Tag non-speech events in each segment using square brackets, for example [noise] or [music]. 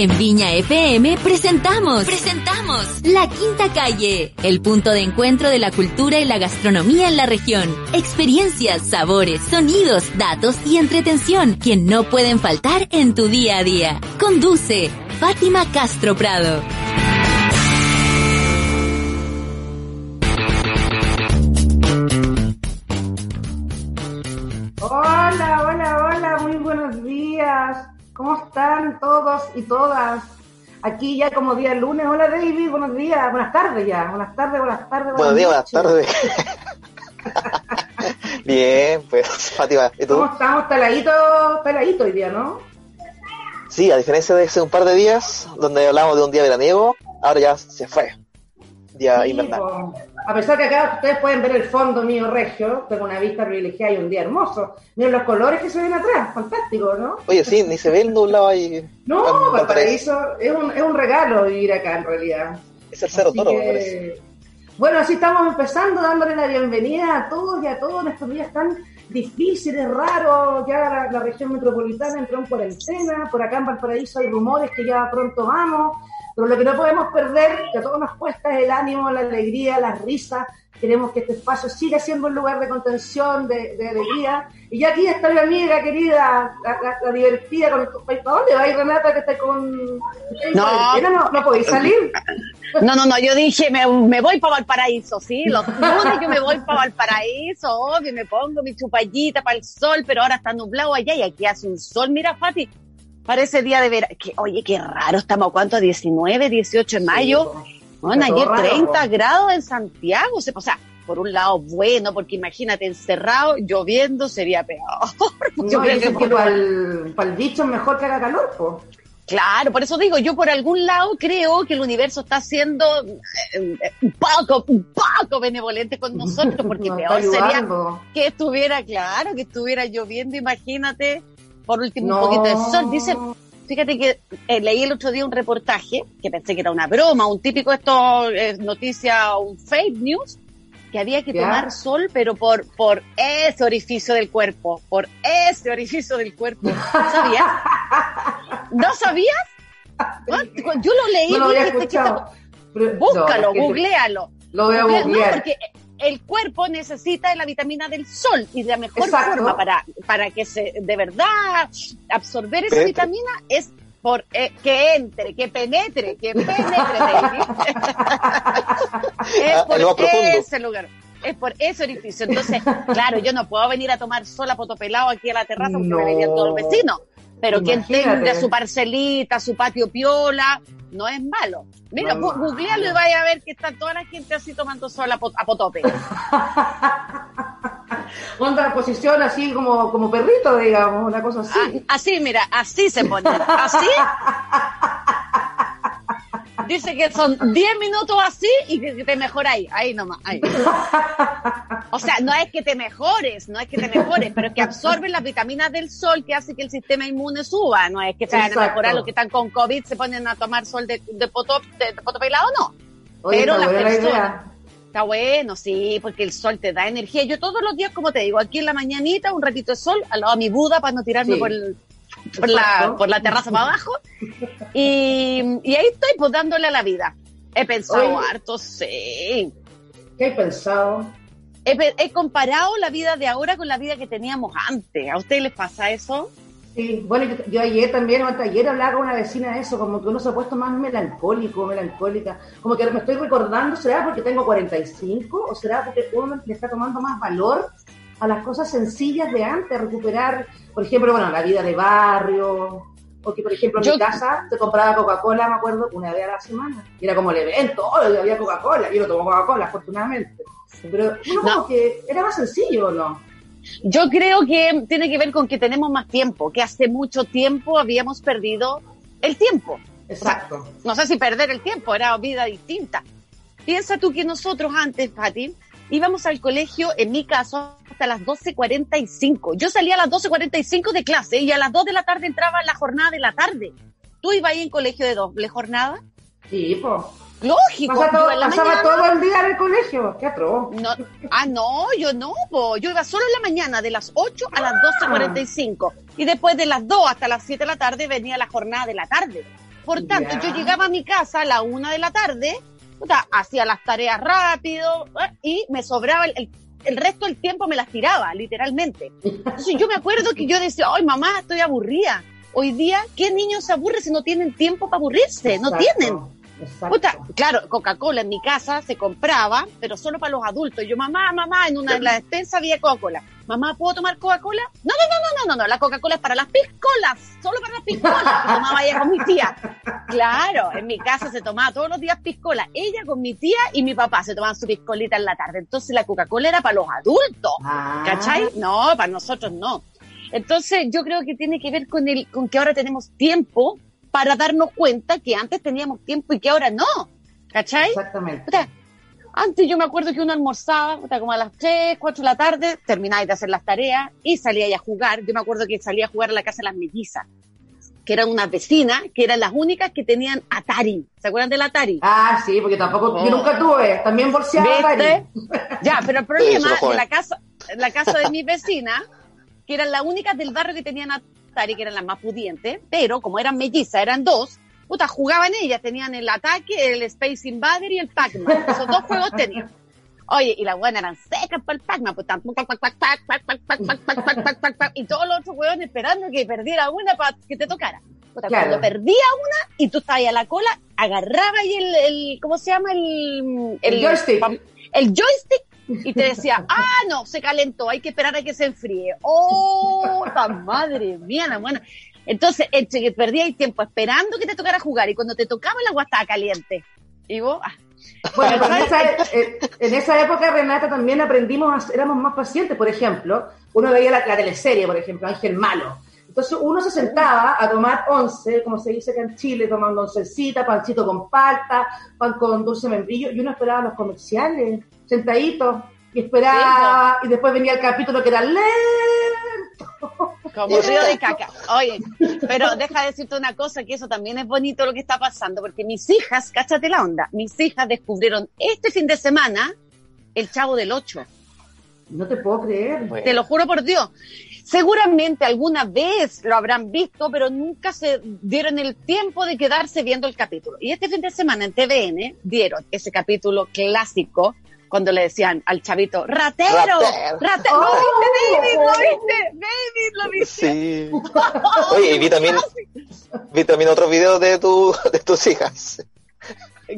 En Viña FM presentamos, presentamos La Quinta Calle, el punto de encuentro de la cultura y la gastronomía en la región. Experiencias, sabores, sonidos, datos y entretención que no pueden faltar en tu día a día. Conduce Fátima Castro Prado. Hola, hola, hola, muy buenos días. ¿Cómo están todos y todas? Aquí ya como día lunes. Hola David, buenos días, buenas tardes ya. Buenas tardes, buenas tardes. Buenos días, buenas tardes. [laughs] Bien, pues Fátima, ¿y tú? ¿Cómo estamos? Peladito, peladito hoy día, ¿no? Sí, a diferencia de hace un par de días, donde hablamos de un día veraniego, ahora ya se fue. Día Sí, invernal. A pesar que acá ustedes pueden ver el fondo mío regio, tengo una vista privilegiada y un día hermoso. Miren los colores que se ven atrás, fantástico, ¿no? Oye, sí, ni se ve el nublado ahí. No, Valparaíso es un, es un regalo vivir acá en realidad. Es el Cerro Toro, me que- parece. Bueno, así estamos empezando, dándole la bienvenida a todos y a todos en estos días tan difíciles, raros. Ya la, la región metropolitana entró en cuarentena, por acá en Valparaíso hay rumores que ya pronto vamos, pero lo que no podemos perder, que a todos nos cuesta, es el ánimo, la alegría, las risas. Queremos que este espacio siga siendo un lugar de contención, de, de alegría. Y ya aquí está mi amiga querida, la, la- la divertida. Con, ¿Para dónde vais, Renata, que está con... ¿estáis en No. cuarentena? no, no podéis salir. No, no, no, yo dije, me, me voy para Valparaíso, sí, los lunes yo me voy para Valparaíso, obvio, me pongo mi chupallita para el sol, pero ahora está nublado allá y aquí hace un sol, mira, Fati, parece día de verano, que, oye, qué raro, estamos a cuánto, 19, 18 de mayo, bueno, ayer raro, 30 po. grados en Santiago, o sea, por un lado bueno, porque imagínate, encerrado, lloviendo, sería peor. [laughs] Yo No, creo que para el, para el bicho es mejor que haga calor, po. Claro, por eso digo, yo por algún lado creo que el universo está siendo eh, eh, un poco, un poco benevolente con nosotros, porque [laughs] peor sería que estuviera, claro, que estuviera lloviendo, imagínate, por último No. un poquito de sol. Dice, fíjate que eh, leí el otro día un reportaje, que pensé que era una broma, un típico esto, eh, noticia, un fake news, que había que tomar sol, pero por, por ese orificio del cuerpo, por ese orificio del cuerpo. ¿Sabías? ¿No sabías? [laughs] Yo lo leí, No lo había "Este, ¿qué escuchado. Pero- está- Búscalo, no, es que te- googlealo. Lo voy a no, porque el cuerpo necesita de la vitamina del sol y la mejor Exacto. forma para, para que se de verdad absorber esa Penetre. vitamina es por eh, que entre, que penetre, que penetre, baby. [laughs] es Ah, por profundo. ese lugar. Es por ese orificio. Entonces, claro, yo no puedo venir a tomar sol a potopelado aquí a la terraza porque No. me verían todos los vecinos. Pero quien tenga su parcelita, su patio piola, no es malo. Mira, No googlealo y vaya a ver que está toda la gente así tomando sol a, pot- a potope. [laughs] Onda posición así como, como perrito, digamos, una cosa así. Ah, así, mira, así se pone. Así. Dice que son 10 minutos así y que te mejoráis. Ahí nomás. Ahí. [laughs] O sea, no es que te mejores, no es que te mejores, pero es que absorben las vitaminas del sol que hace que el sistema inmune suba. No es que se vayan a mejorar los que están con COVID, se ponen a tomar sol de, de, poto, de, de no. Oye, pero las la personas-. Está bueno, sí, porque el sol te da energía. Yo todos los días, como te digo, aquí en la mañanita, un ratito de sol, al lado de mi Buda para no tirarme Sí. por, el- por, la, por la terraza para abajo. Y, y ahí estoy, pues dándole a la vida. He pensado Oye. harto, sí. ¿Qué hay pensado? He, comparado la vida de ahora con la vida que teníamos antes. ¿A ustedes les pasa eso? Sí, bueno, yo, yo ayer también, o ayer hablaba con una vecina de eso, como que uno se ha puesto más melancólico, melancólica, como que me estoy recordando, ¿será porque tengo 45 o será porque uno le está tomando más valor a las cosas sencillas de antes, recuperar, por ejemplo, bueno, la vida de barrio, Porque, por ejemplo, en Yo- mi casa se compraba Coca-Cola, me acuerdo, una vez a la semana. Y era como el evento, oh, había Coca-Cola. Yo no tomo Coca-Cola, afortunadamente. Pero No. como que era más sencillo, ¿no? Yo creo que tiene que ver con que tenemos más tiempo, que hace mucho tiempo habíamos perdido el tiempo. Exacto. No sé si perder el tiempo, era vida distinta. Piensa tú que nosotros antes, Pati, íbamos al colegio, en mi caso, hasta las 12.45. Yo salía a las 12.45 de clase y a las 2 de la tarde entraba la jornada de la tarde. ¿Tú ibas ahí en colegio de doble jornada? Sí, pues. Lógico. Pasaba, todo, yo en la pasaba mañana- todo el día en el colegio. Qué atroz. No, ah, no, yo no, po. yo iba solo en la mañana, de las 8 a las 12.45. Y después de las 2 hasta las 7 de la tarde venía la jornada de la tarde. Por tanto, yo llegaba a mi casa a la 1 de la tarde, hacía las tareas rápido eh, y me sobraba el, el, el resto del tiempo me las tiraba, literalmente. Entonces yo me acuerdo que yo decía, ay mamá, estoy aburrida. Hoy día, ¿qué niños se aburre si no tienen tiempo para aburrirse? No tienen. Puta, claro, Coca-Cola en mi casa se compraba, pero solo para los adultos. Yo, mamá, mamá, en una en la despensa había Coca-Cola. Mamá, ¿puedo tomar Coca-Cola? No, no, no, no, no, no, no, la Coca-Cola es para las piscolas, solo para las piscolas. que tomaba ella con mi tía. Claro, en mi casa se tomaba todos los días piscola. Ella con mi tía y mi papá se tomaban su piscolita en la tarde. Entonces la Coca-Cola era para los adultos. Ah. ¿Cachai? No, para nosotros no. Entonces yo creo que tiene que ver con el, con que ahora tenemos tiempo para darnos cuenta que antes teníamos tiempo y que ahora no. ¿Cachai? Exactamente. Antes yo me acuerdo que uno almorzaba, puta, como a las 3, 4 de la tarde, termináis de hacer las tareas y salía a jugar. Yo me acuerdo que salía a jugar a la casa de las mellizas, que eran unas vecinas, que eran las únicas que tenían Atari. ¿Se acuerdan del Atari? Ah, sí, porque tampoco, Oh. yo nunca tuve, también bolseaba. ¿Viste? [laughs] Ya, pero el problema Sí, la casa, en la casa de mis vecinas, que eran las únicas del barrio que tenían Atari, Tari, que eran las más pudientes, pero como eran mellizas, eran dos, puta, jugaban ellas, tenían el ataque, el Space Invader y el Pac-Man. Esos dos juegos tenían. Oye, y las buenas eran secas para el Pac-Man, pues tan y todos los otros hueones esperando que perdiera una para que te tocara. Puta, claro. Cuando perdía una y tú estabas ahí a la cola, agarraba ahí el, el ¿cómo se llama? El, el joystick. El joystick y te decía, ah, no, se calentó, hay que esperar a que se enfríe. Oh, tan madre mía, la buena. Entonces, entre que tiempo esperando que te tocara jugar y cuando te tocaba el agua estaba caliente. Y vos, ah, Bueno, en esa, eh, en esa época, Renata, también aprendimos, a- éramos más pacientes, por ejemplo, uno veía la, la teleserie, por ejemplo, Ángel Malo. Entonces uno se sentaba a tomar once, como se dice acá en Chile, tomando oncecita, pancito con palta, pan con dulce membrillo, y uno esperaba los comerciales, sentadito, y esperaba, y después venía el capítulo que era lento. como [laughs] río de caca. Oye, pero deja de decirte una cosa, que eso también es bonito lo que está pasando, porque mis hijas, cáchate la onda, mis hijas descubrieron este fin de semana el Chavo del Ocho. No te puedo creer. Bueno. Te lo juro por Dios. Seguramente alguna vez lo habrán visto, pero nunca se dieron el tiempo de quedarse viendo el capítulo. Y este fin de semana en TVN dieron ese capítulo clásico cuando le decían al chavito, ratero, Ratero. ratero, ¿lo viste, David? ¿Lo viste? David, ¿lo viste? Sí. [laughs] Oye, y vi también, vi también otros videos de, tu, de tus hijas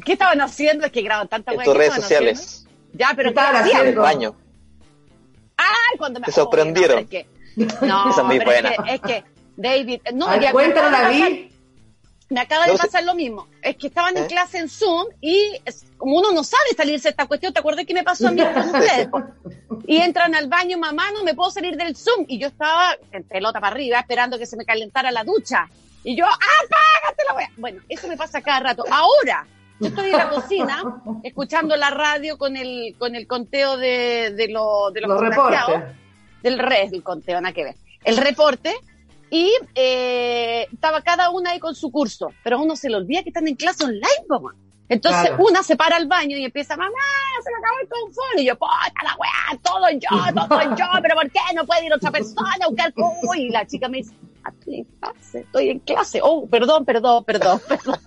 ¿Qué estaban haciendo? Es que graban tanta en tus ¿qué redes sociales. haciendo? Ya, pero ¿Qué ¿qué estaban hacían? En el haciendo? baño. Ay, cuando me Te sorprendieron. No, es que, [laughs] no, es muy pero es que- Es que, David, no, A ver, ya David. Me acaba de pasar lo mismo. Es que estaban en ¿Eh? clase en Zoom y es- como uno no sabe salirse de esta cuestión, ¿te acuerdas que me pasó a mí con [laughs] ustedes? Y entran al baño, mamá, no me puedo salir del Zoom. Y yo estaba en pelota para arriba esperando que se me calentara la ducha. Y yo, apágate la wea. Bueno, eso me pasa cada rato. Ahora, yo estoy en la cocina [laughs] escuchando la radio con el, con el conteo de, de, lo- de los, Los contagiados reportes. Del res, del conteo, nada que ver. El reporte, y eh, estaba cada una ahí con su curso, pero a uno se le olvida que están en clase online, man. Entonces Claro. una se para al baño y empieza, mamá, se me acabó el confort. Y yo, puta la weá, todo yo, todo yo, pero ¿por qué no puede ir otra persona a buscar? Uy, y la chica me dice, "Ah, estoy en clase, estoy en clase. Oh, perdón, perdón, perdón, [laughs] perdón.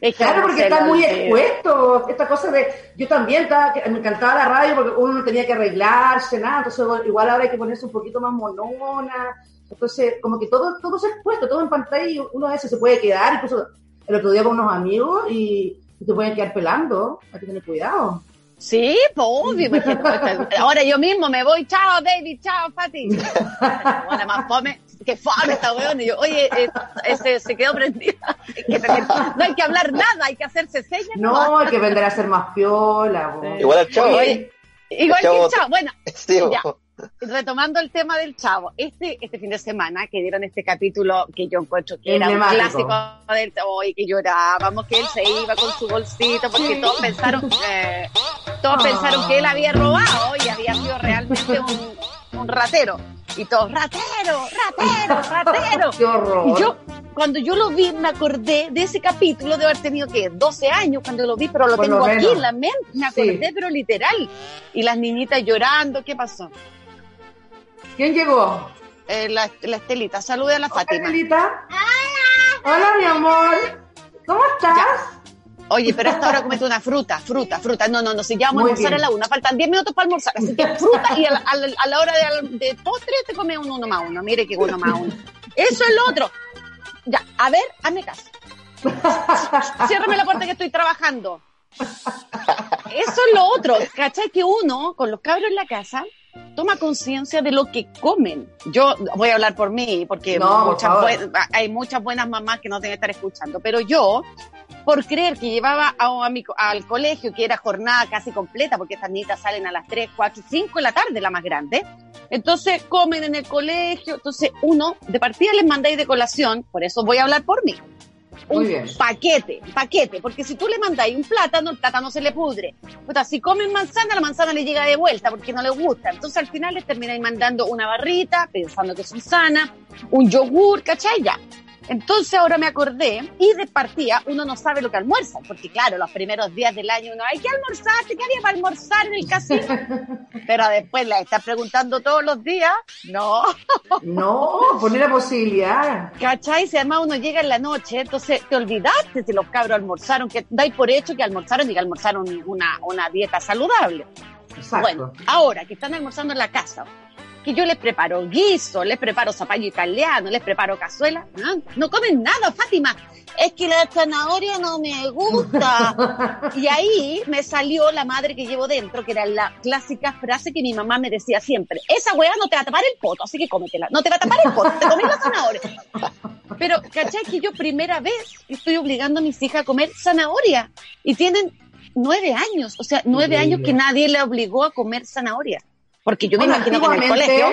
Es que Claro, porque se está le muy olvida. expuesto. Esta cosa de. Yo también estaba, me encantaba la radio porque uno no tenía que arreglarse, nada. Entonces, igual ahora hay que ponerse un poquito más monona. Entonces, como que todo, todo se expuesto, todo en pantalla y uno a veces se puede quedar. Incluso el otro día con unos amigos y, y te pueden quedar pelando. Hay que tener cuidado. Sí, pues obvio. imagínate. Ahora yo mismo me voy, chao, baby, chao, Fati. [laughs] Bueno, más fome. Qué fame esta weón. Y yo, oye, eh, ese se quedó prendida. Hay que tener- no hay que hablar nada, hay que hacerse señas. No, hay que aprender a ser más piola. Igual al chavo. Oye, Igual que el chavo. Bueno, [laughs] Sí, Ya. Retomando el tema del chavo, este, este fin de semana que dieron este capítulo que yo encuentro que era un clásico del hoy que llorábamos, que él se iba con su bolsito, porque todos pensaron, eh, todos pensaron que él había robado y había sido realmente un, un ratero. Y todos, ratero, ratero, ratero. Qué horror. Y yo, cuando yo lo vi, me acordé de ese capítulo de haber tenido que 12 años cuando lo vi, pero lo Por lo tengo aquí en la mente, me Sí. acordé, pero literal. Y las niñitas llorando, ¿qué pasó? ¿Quién llegó? Eh, la, la Estelita, salude a la Fátima. Estelita. Hola, mi amor. ¿Cómo estás? Oye, pero a esta hora comete una fruta, fruta, fruta. No, no, no, si ya vamos a almorzar bien. a la una, faltan 10 minutos para almorzar. Así que [laughs] fruta y a la, a la- a la hora de, de postre te comes un uno más uno. Mire que uno más uno. Eso es lo otro. Ya, a ver, hazme caso. Ciérrame la puerta que estoy trabajando. Eso es lo otro. ¿Cachai? Que uno, con los cabros en la casa, toma conciencia de lo que comen. Yo voy a hablar por mí, porque No, muchas hay muchas buenas mamás que no deben estar escuchando, pero yo, por creer que llevaba a, a mi al colegio, que era jornada casi completa, porque estas niñas salen a las 3, 4, 5 de la tarde, la más grande, entonces comen en el colegio, entonces uno, de partida les mandáis de colación, por eso voy a hablar por mí. Un paquete, paquete, porque si tú le mandáis un plátano, el plátano se le pudre. Puta, si comen manzana, la manzana le llega de vuelta porque no le gusta. Entonces al final les termináis mandando una barrita, pensando que son sanas, un yogur, ¿cachai? Ya. Entonces ahora me acordé, y de partida uno no sabe lo que almuerza, porque claro, los primeros días del año uno, ay, ¿qué almorzaste? ¿Qué había para almorzar en el casino? [laughs] Pero después la estás preguntando todos los días, no, [laughs] No, poner la posibilidad. ¿Cachai? Si además uno llega en la noche, entonces te olvidaste si los cabros almorzaron, que dais por hecho que almorzaron y que almorzaron una, una dieta saludable. Exacto. Bueno, ahora que están almorzando en la casa, que yo les preparo guiso, les preparo zapallo italiano, les preparo cazuela, no, no comen nada, Fátima. Es que la zanahoria no me gusta. [laughs] y ahí me salió la madre que llevo dentro, que era la clásica frase que mi mamá me decía siempre. Esa weá no te va a tapar el poto, así que cómetela. No te va a tapar el poto, te comes la zanahoria. Pero, ¿cachai? Que yo primera vez estoy obligando a mis hijas a comer zanahoria. Y tienen nueve años, o sea, nueve Increíble. años que nadie le obligó a comer zanahoria. Porque yo me Bueno, imagino que en el colegio...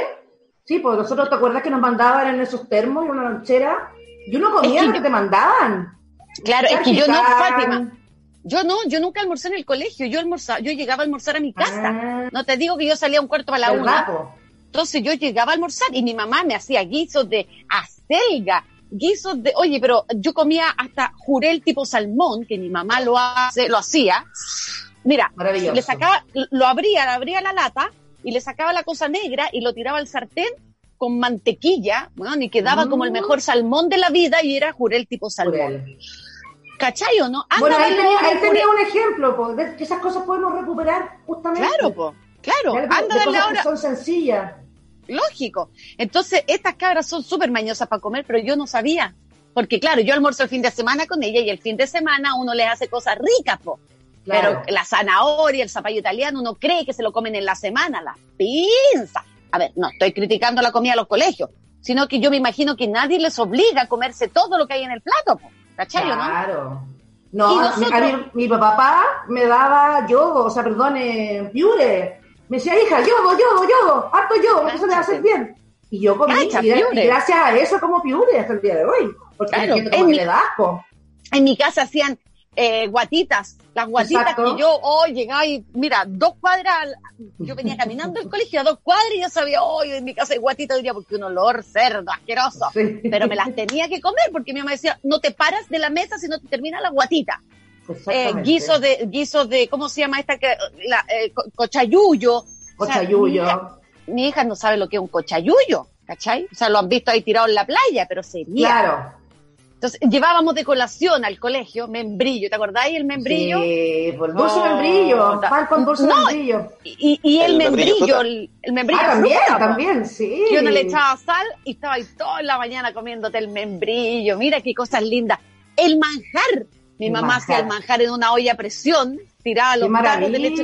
Sí, porque nosotros te acuerdas que nos mandaban en esos termos, en una lonchera, y uno comía Es que lo que yo- te mandaban. Claro, es que yo no. Fátima, yo no, yo nunca almorcé en el colegio, yo almorzaba, yo llegaba a almorzar a mi casa. Ah, No te digo que yo salía un cuarto para la ¿verdad, una. po? Entonces yo llegaba a almorzar y mi mamá me hacía guisos de acelga, guisos de, oye, pero yo comía hasta jurel tipo salmón, que mi mamá lo hace, lo hacía. Mira, le sacaba, lo abría, le abría la lata y le sacaba la cosa negra y lo tiraba al sartén con mantequilla, bueno, y quedaba Mm. como el mejor salmón de la vida y era jurel tipo salmón. Jurel. ¿Cachai o no? Anda, Bueno, ahí tenía, ahí un ejemplo, po, de que esas cosas podemos recuperar justamente. Claro, po, claro, algo- anda, de cosas ahora. que son sencillas. Lógico. Entonces, estas cabras son súper mañosas para comer, pero yo no sabía. Porque, claro, yo almuerzo el fin de semana con ella y el fin de semana uno les hace cosas ricas, po. Claro. Pero la zanahoria, el zapallo italiano, uno cree que se lo comen en la semana, las pinzas. A ver, no estoy criticando la comida a los colegios, sino que yo me imagino que nadie les obliga a comerse todo lo que hay en el plato. ¿Cachai no? Claro. No, nosotros- a mí- mi papá me daba yodo, o sea, perdón, eh, piure. Me decía, hija, yodo, yodo, yodo, harto yodo, eso le va a hacer bien. Y yo comí, Cacha, y, gracias a eso como piure hasta el día de hoy. Porque Claro, como en que mi- le da asco. En mi casa hacían eh, guatitas, las guatitas Exacto. que yo hoy llegaba y, mira, dos cuadras, yo venía caminando al colegio a dos cuadras y yo sabía, hoy en mi casa hay guatitas hoy día porque un olor cerdo, asqueroso. Sí. Pero me las tenía que comer porque mi mamá decía, no te paras de la mesa si no te termina la guatita. Eh, Exactamente. guiso de, guiso de, ¿cómo se llama esta que, la, eh, co- cochayuyo. O sea, Cochayuyo. mi, hija, mi hija no sabe lo que es un cochayuyo, ¿cachai? O sea, lo han visto ahí tirado en la playa, pero sería. Claro. Entonces, llevábamos de colación al colegio membrillo, ¿te acordáis el membrillo? Sí, por No, membrillo, pan con dulce no, membrillo. Y, y el, El membrillo membrillo, el, el membrillo Ah, también, fruta, también, sí. Que uno le echaba sal y estaba ahí toda la mañana comiéndote el membrillo. Mira qué cosas lindas. El manjar. Mi El mamá hacía el manjar en una olla a presión, tiraba los tarros de leche.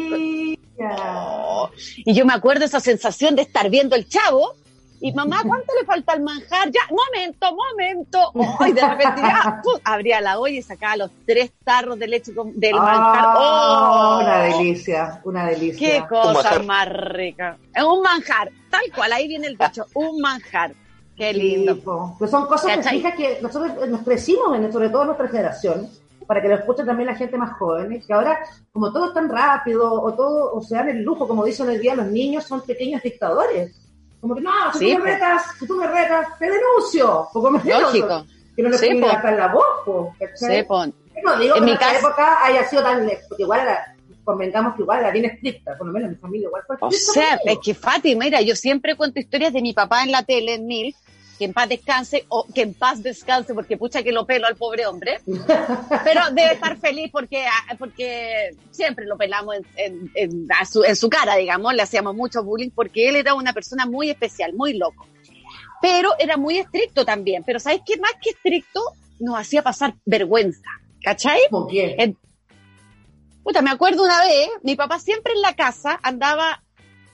Oh, Y yo me acuerdo esa sensación de estar viendo el chavo Y mamá, ¿cuánto le falta al manjar? Ya, momento, momento. y de repente ya, abría la olla y sacaba los tres tarros de leche del ah, manjar. ¡Oh! Una delicia, una delicia. Qué cosa más rica. Es un manjar, tal cual, ahí viene el dicho, un manjar. Qué lindo. pues son cosas que, que nosotros nos crecimos, en, sobre todo en nuestra generación, para que lo escuchen también la gente más joven, que ahora, como todo es tan rápido, o todo, o se dan el lujo, como dicen el día, los niños son pequeños dictadores. Como que, no, si tú me retas, si tú me retas, te denuncio. Poco me Lógico. Que no le sí, hasta en la voz, po, Sí, No digo en que mi en época haya sido tan, porque igual era, convengamos que igual era bien estricta, por lo menos mi familia igual fue estricta. O sea, es que Fátima, mira, yo siempre cuento historias de mi papá en la tele, en Mil, que en paz descanse, o que en paz descanse, porque pucha que lo pelo al pobre hombre, pero debe estar feliz porque, ah, porque siempre lo pelamos en, en, su, en su cara, digamos, le hacíamos mucho bullying, porque él era una persona muy especial, muy loco. Pero era muy estricto también, pero ¿sabes qué? Más que estricto, nos hacía pasar vergüenza, ¿cachai? ¿Por qué? puta, me acuerdo una vez, mi papá siempre en la casa andaba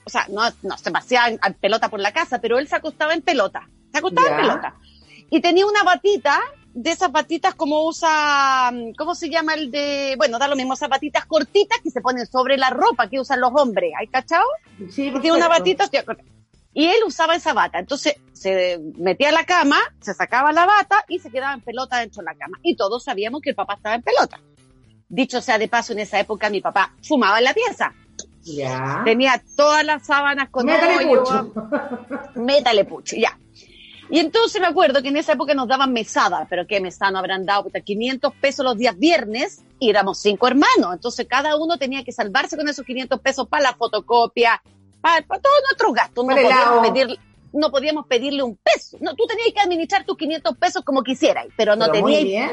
o sea, no, no se paseaba en, pelota por la casa, pero él se acostaba en pelota. Se acostaba en pelota. Y tenía una batita, de esas batitas como usa, ¿cómo se llama el de? Bueno, da lo mismo, esas batitas cortitas que se ponen sobre la ropa que usan los hombres. ¿Hay cachao? Sí, Tiene una batita, y él usaba esa bata. Entonces se metía a la cama, se sacaba la bata y se quedaba en pelota dentro de la cama. Y todos sabíamos que el papá estaba en pelota. Dicho sea de paso, en esa época mi papá fumaba en la pieza. Ya. Tenía todas las sábanas con Métale pucho. [laughs] Métale pucho, ya. Y entonces me acuerdo que en esa época nos daban mesada, pero qué mesada no habrán dado, puta, 500 pesos los días viernes y éramos cinco hermanos. Entonces cada uno tenía que salvarse con esos 500 pesos para la fotocopia, para, todos nuestros gastos. No podíamos, pedir, no podíamos pedirle un peso. No, tú tenías que administrar tus 500 pesos como quisieras, pero no tenías,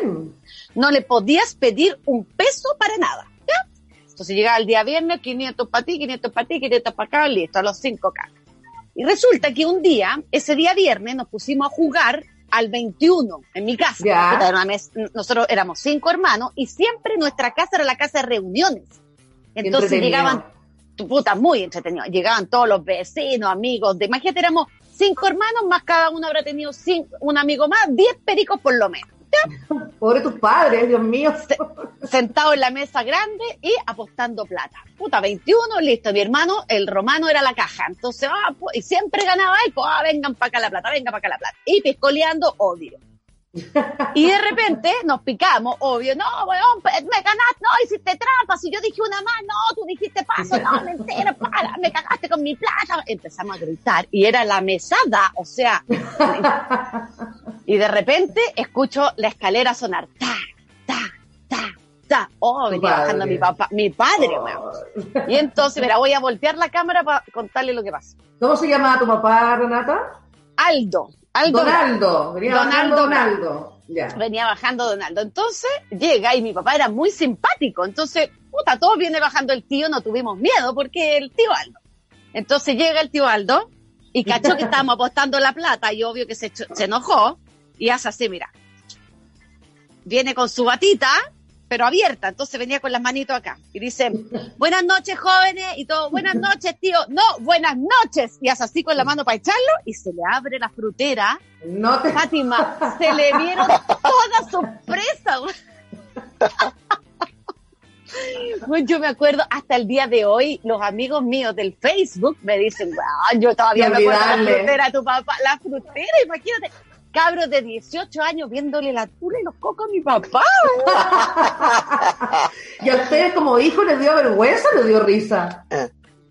no le podías pedir un peso para nada. ¿ya? Entonces llegaba el día viernes, 500 para ti, 500 para ti, 500 para acá, listo, a los cinco acá. Y resulta que un día, ese día viernes, nos pusimos a jugar al 21 en mi casa. nosotros éramos cinco hermanos y siempre nuestra casa era la casa de reuniones. Entonces llegaban, tu puta, muy entretenido. Llegaban todos los vecinos, amigos. De, imagínate, éramos cinco hermanos, más cada uno habrá tenido cinco, un amigo más, diez pericos por lo menos. [laughs] Pobre tus padres, Dios mío. Sentado en la mesa grande y apostando plata. Puta, 21, listo. Mi hermano, el romano era la caja. Entonces, ah, y siempre ganaba él, pues, ah, vengan para acá la plata, venga para acá la plata. Y piscoleando, obvio. Y de repente nos picamos, obvio, no, weón, me ganaste, no, hiciste trampa, si yo dije una más, no, tú dijiste paso, no, mentira, para, me cagaste con mi plata. Empezamos a gritar y era la mesada, o sea, y de repente escucho la escalera sonar, ta, ta, ta, ta, oh, venía bajando mi papá, mi padre, weón. Y entonces, mira, voy a voltear la cámara para contarle lo que pasa. ¿Cómo se llama tu papá, Renata? Aldo. Donaldo, venía Donaldo. Venía bajando Donaldo. Entonces llega y mi papá era muy simpático. Entonces, puta, todos viene bajando el tío, no tuvimos miedo porque el tío Aldo. Entonces llega el tío Aldo y cachó que estábamos apostando la plata y obvio que se, se enojó y hace así, mira. Viene con su batita pero abierta. Entonces venía con las manitos acá y dice, buenas noches jóvenes y todo, buenas noches tío, no, buenas noches. Y hace así con la mano para echarlo y se le abre la frutera. No te... Fátima, se le vieron todas sorpresas. [laughs] yo me acuerdo hasta el día de hoy, los amigos míos del Facebook me dicen, yo todavía me acuerdo la frutera tu papá, la frutera, imagínate, cabros de 18 años viéndole la tula y los cocos a mi papá. [laughs] ¿Y a ustedes como hijos les dio vergüenza o les dio risa?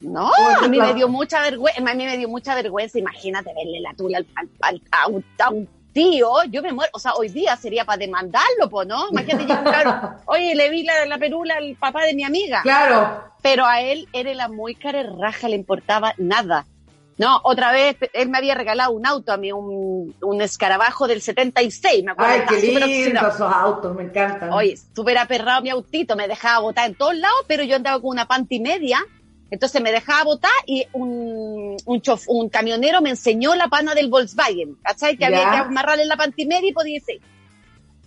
No, a mí me dio mucha vergüenza, a mí me dio mucha vergüenza, imagínate verle la tula al, a, un, tío, yo me muero, o sea, hoy día sería para demandarlo, pues, ¿no? Imagínate llegar, [laughs] oye, le vi la, la, perula al papá de mi amiga. Claro. Pero a él era la muy raja, le importaba nada. No, otra vez él me había regalado un auto a mí, un, un escarabajo del 76, me acuerdo. Ay, qué lindo esos autos, me encantan. Oye, súper aperrado mi autito, me dejaba botar en todos lados, pero yo andaba con una panty media, entonces me dejaba botar y un, un, un camionero me enseñó la pana del Volkswagen, ¿cachai? Que había que amarrarle la panty media y podía ir.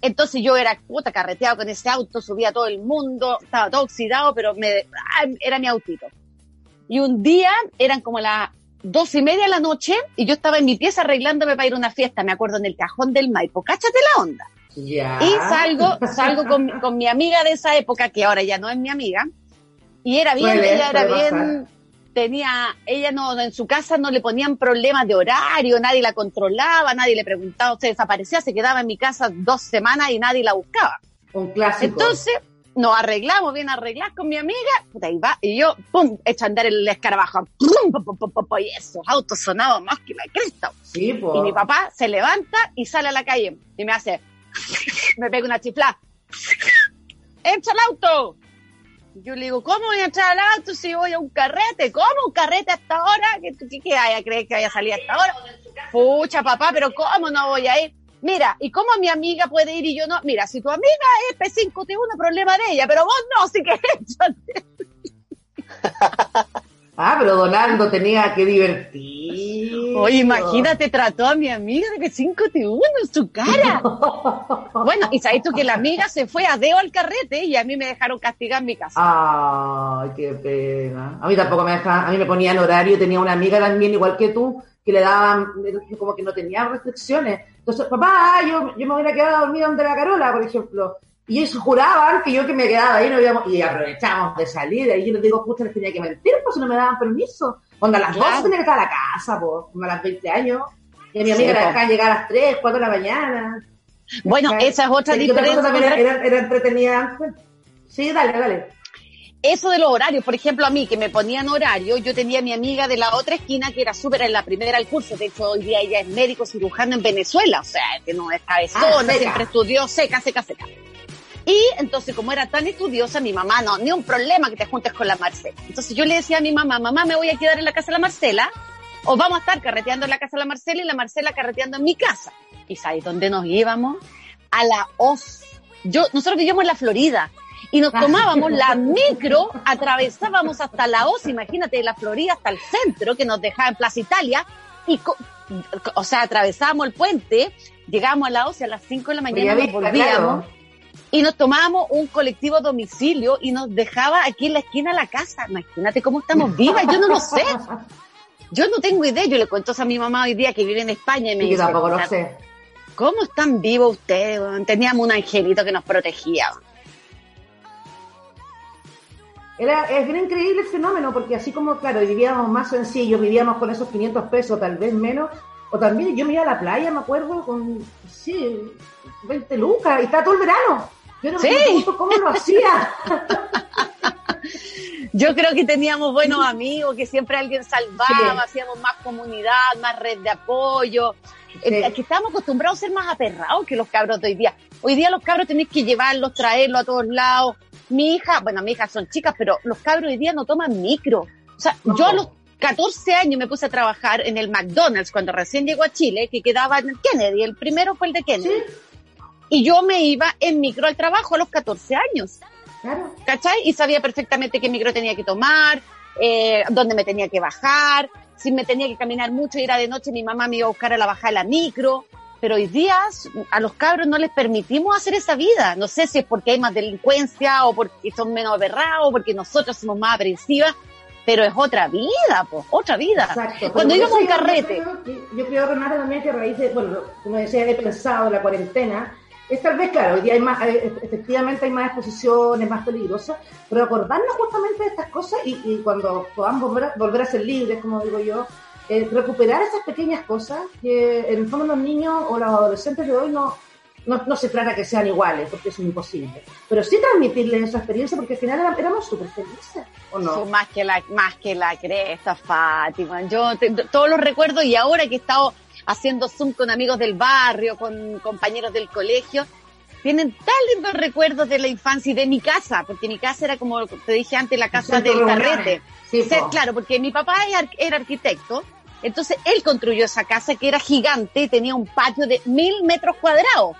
Entonces yo era puta carreteado con ese auto, subía a todo el mundo, estaba todo oxidado, pero me, era mi autito. Y un día eran como las dos y media de la noche y yo estaba en mi pieza arreglándome para ir a una fiesta, me acuerdo, en el cajón del Maipo. Cáchate la onda. Y salgo, salgo con, con mi amiga de esa época, que ahora ya no es mi amiga, y era bien, ella era bien, tenía, ella no, en su casa no le ponían problemas de horario, nadie la controlaba, nadie le preguntaba, se desaparecía, se quedaba en mi casa dos semanas y nadie la buscaba. Un clásico. Entonces, nos arreglamos, bien arregladas con mi amiga, puta, y va, y yo, pum, echo a andar el escarabajo, pum, pum, pum, pum, pum, pum, y esos autos sonaban más que la cresta. sí, po. Y mi papá se levanta y sale a la calle y me hace, [laughs] me pega una chifla. ¡Entra al auto! Y Yo le digo, ¿cómo voy a entrar al auto si voy a un carrete? ¿Cómo un carrete hasta ahora? ¿Qué, qué, qué haya creer que vaya a salir hasta ahora? Pucha, papá, pero ¿cómo no voy a ir? Mira, ¿y cómo mi amiga puede ir y yo no? Mira, si tu amiga es P5T1, problema de ella, pero vos no, sí que. [laughs] Ah, pero Donaldo tenía que divertir. Oye, imagínate, trató a mi amiga de P5T1 en su cara. [laughs] Bueno, y sabes tú que la amiga se fue a deo al carrete y a mí me dejaron castigar en mi casa. Ay, qué pena. A mí tampoco me dejaban, a mí me ponían horario, tenía una amiga también, igual que tú, que le daban, como que no tenía restricciones. Entonces, papá, yo, yo me hubiera quedado dormida donde la Carola, por ejemplo. Y ellos juraban que yo que me quedaba ahí no íbamos, y aprovechábamos de salir, y yo les digo, pucha, les tenía que mentir, pues si no me daban permiso. Cuando a las Claro. 12 tenía que estar a la casa, pues, como a las 20 años. Y a mi Sí, amiga la po. dejaban llegar a las 3, 4 de la mañana. Bueno, ¿Cachai? esa es otra Y otra cosa diferencia. también era, era, entretenida. Sí, dale, dale. Eso de los horarios, por ejemplo, a mí que me ponían horario, yo tenía a mi amiga de la otra esquina que era súper en la primera del curso. De hecho, hoy día ella es médico cirujano en Venezuela, o sea, que no es cabezona, Ah, siempre estudió seca, seca, seca. Y entonces, como era tan estudiosa, mi mamá, no, ni un problema que te juntes con la Marcela. Entonces yo le decía a mi mamá, mamá, me voy a quedar en la casa de la Marcela, o vamos a estar carreteando en la casa de la Marcela y la Marcela carreteando en mi casa. ¿Y sabes dónde nos íbamos? A la OZ. Yo, nosotros vivíamos en la Florida y nos tomábamos la micro, atravesábamos hasta la OZ, imagínate, de la Florida hasta el centro, que nos dejaba en Plaza Italia, y, o sea, atravesábamos el puente, llegábamos a la OZ a las 5 de la mañana, nos Bellavista, volvíamos, claro. Y nos tomábamos un colectivo a domicilio y nos dejaba aquí en la esquina de la casa. Imagínate cómo estamos [laughs] vivas, yo no lo sé. Yo no tengo idea, yo le cuento eso a mi mamá hoy día que vive en España y me dice, tampoco lo sé. ¿cómo están vivos ustedes? Teníamos un angelito que nos protegía. Era, es bien increíble el fenómeno, porque así como, claro, vivíamos más sencillo, vivíamos con esos 500 pesos, tal vez menos, o también yo me iba a la playa, me acuerdo, con, sí, 20 lucas, y estaba todo el verano. Yo no Sí. me cómo lo hacía. [laughs] Yo creo que teníamos buenos amigos, que siempre alguien salvaba, Sí. hacíamos más comunidad, más red de apoyo. Eh, que estábamos acostumbrados a ser más aperrados que los cabros de hoy día. Hoy día los cabros tenéis que llevarlos, traerlos a todos lados. Mi hija, bueno, mis hijas son chicas, pero los cabros hoy día no toman micro. O sea, No. yo a los 14 años me puse a trabajar en el McDonald's cuando recién llegó a Chile, que quedaba en el Kennedy. El primero fue el de Kennedy. Sí, Y yo me iba en micro al trabajo a los 14 años. claro. ¿cachai? Y sabía perfectamente qué micro tenía que tomar, eh, dónde me tenía que bajar, si me tenía que caminar mucho y era de noche, mi mamá me iba a buscar a la bajada de la micro. Pero hoy día a los cabros no les permitimos hacer esa vida. No sé si es porque hay más delincuencia o porque son menos aberrados o porque nosotros somos más aprensivas, pero es otra vida, pues, otra vida. Exacto. Cuando íbamos a un carrete, Yo creo, Renata, también que a raíz de, bueno, como decía, he pensado en la cuarentena, es tal vez, claro, hoy día hay más, eh, efectivamente hay más exposiciones, más peligrosas, pero acordarnos justamente de estas cosas y, y cuando podamos volver a, volver a ser libres, como digo yo, eh, recuperar esas pequeñas cosas que en el fondo los niños o los adolescentes de hoy no, no, no se trata que sean iguales, porque es imposible, pero sí transmitirles esa experiencia porque al final éramos súper felices, ¿o no? Más que la, más que la cresta, Fátima. Yo te- todos los recuerdo y ahora que he estado haciendo Zoom con amigos del barrio, con compañeros del colegio, tienen tan lindos recuerdos de la infancia y de mi casa, porque mi casa era como te dije antes, la casa del carrete. Sí, claro, porque mi papá era, ar- era arquitecto, entonces él construyó esa casa que era gigante y tenía un patio de mil metros cuadrados.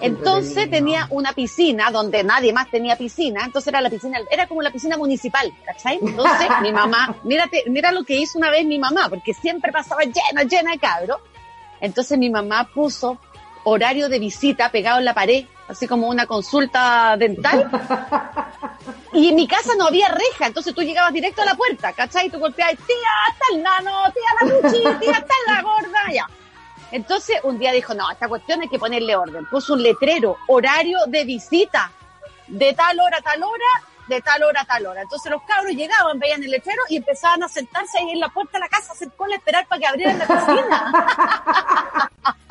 Qué Entonces tenía una piscina donde nadie más tenía piscina, entonces era la piscina, era como la piscina municipal, ¿cachai? Entonces mi mamá, mírate, mira lo que hizo una vez mi mamá, porque siempre pasaba llena, llena de cabros. Entonces mi mamá puso horario de visita pegado en la pared, así como una consulta dental. [laughs] y en mi casa no había reja, entonces tú llegabas directo a la puerta, ¿cachai? Y tú golpeabas, tía, está el nano, tía la luchi, tía, está la gorda, ya. Entonces un día dijo, no, esta cuestión hay que ponerle orden. Puso un letrero, horario de visita, de tal hora a tal hora, de tal hora a tal hora. Entonces los cabros llegaban, veían el letrero y empezaban a sentarse ahí en la puerta de la casa, a hacer cola, a esperar para que abrieran la cocina. [laughs]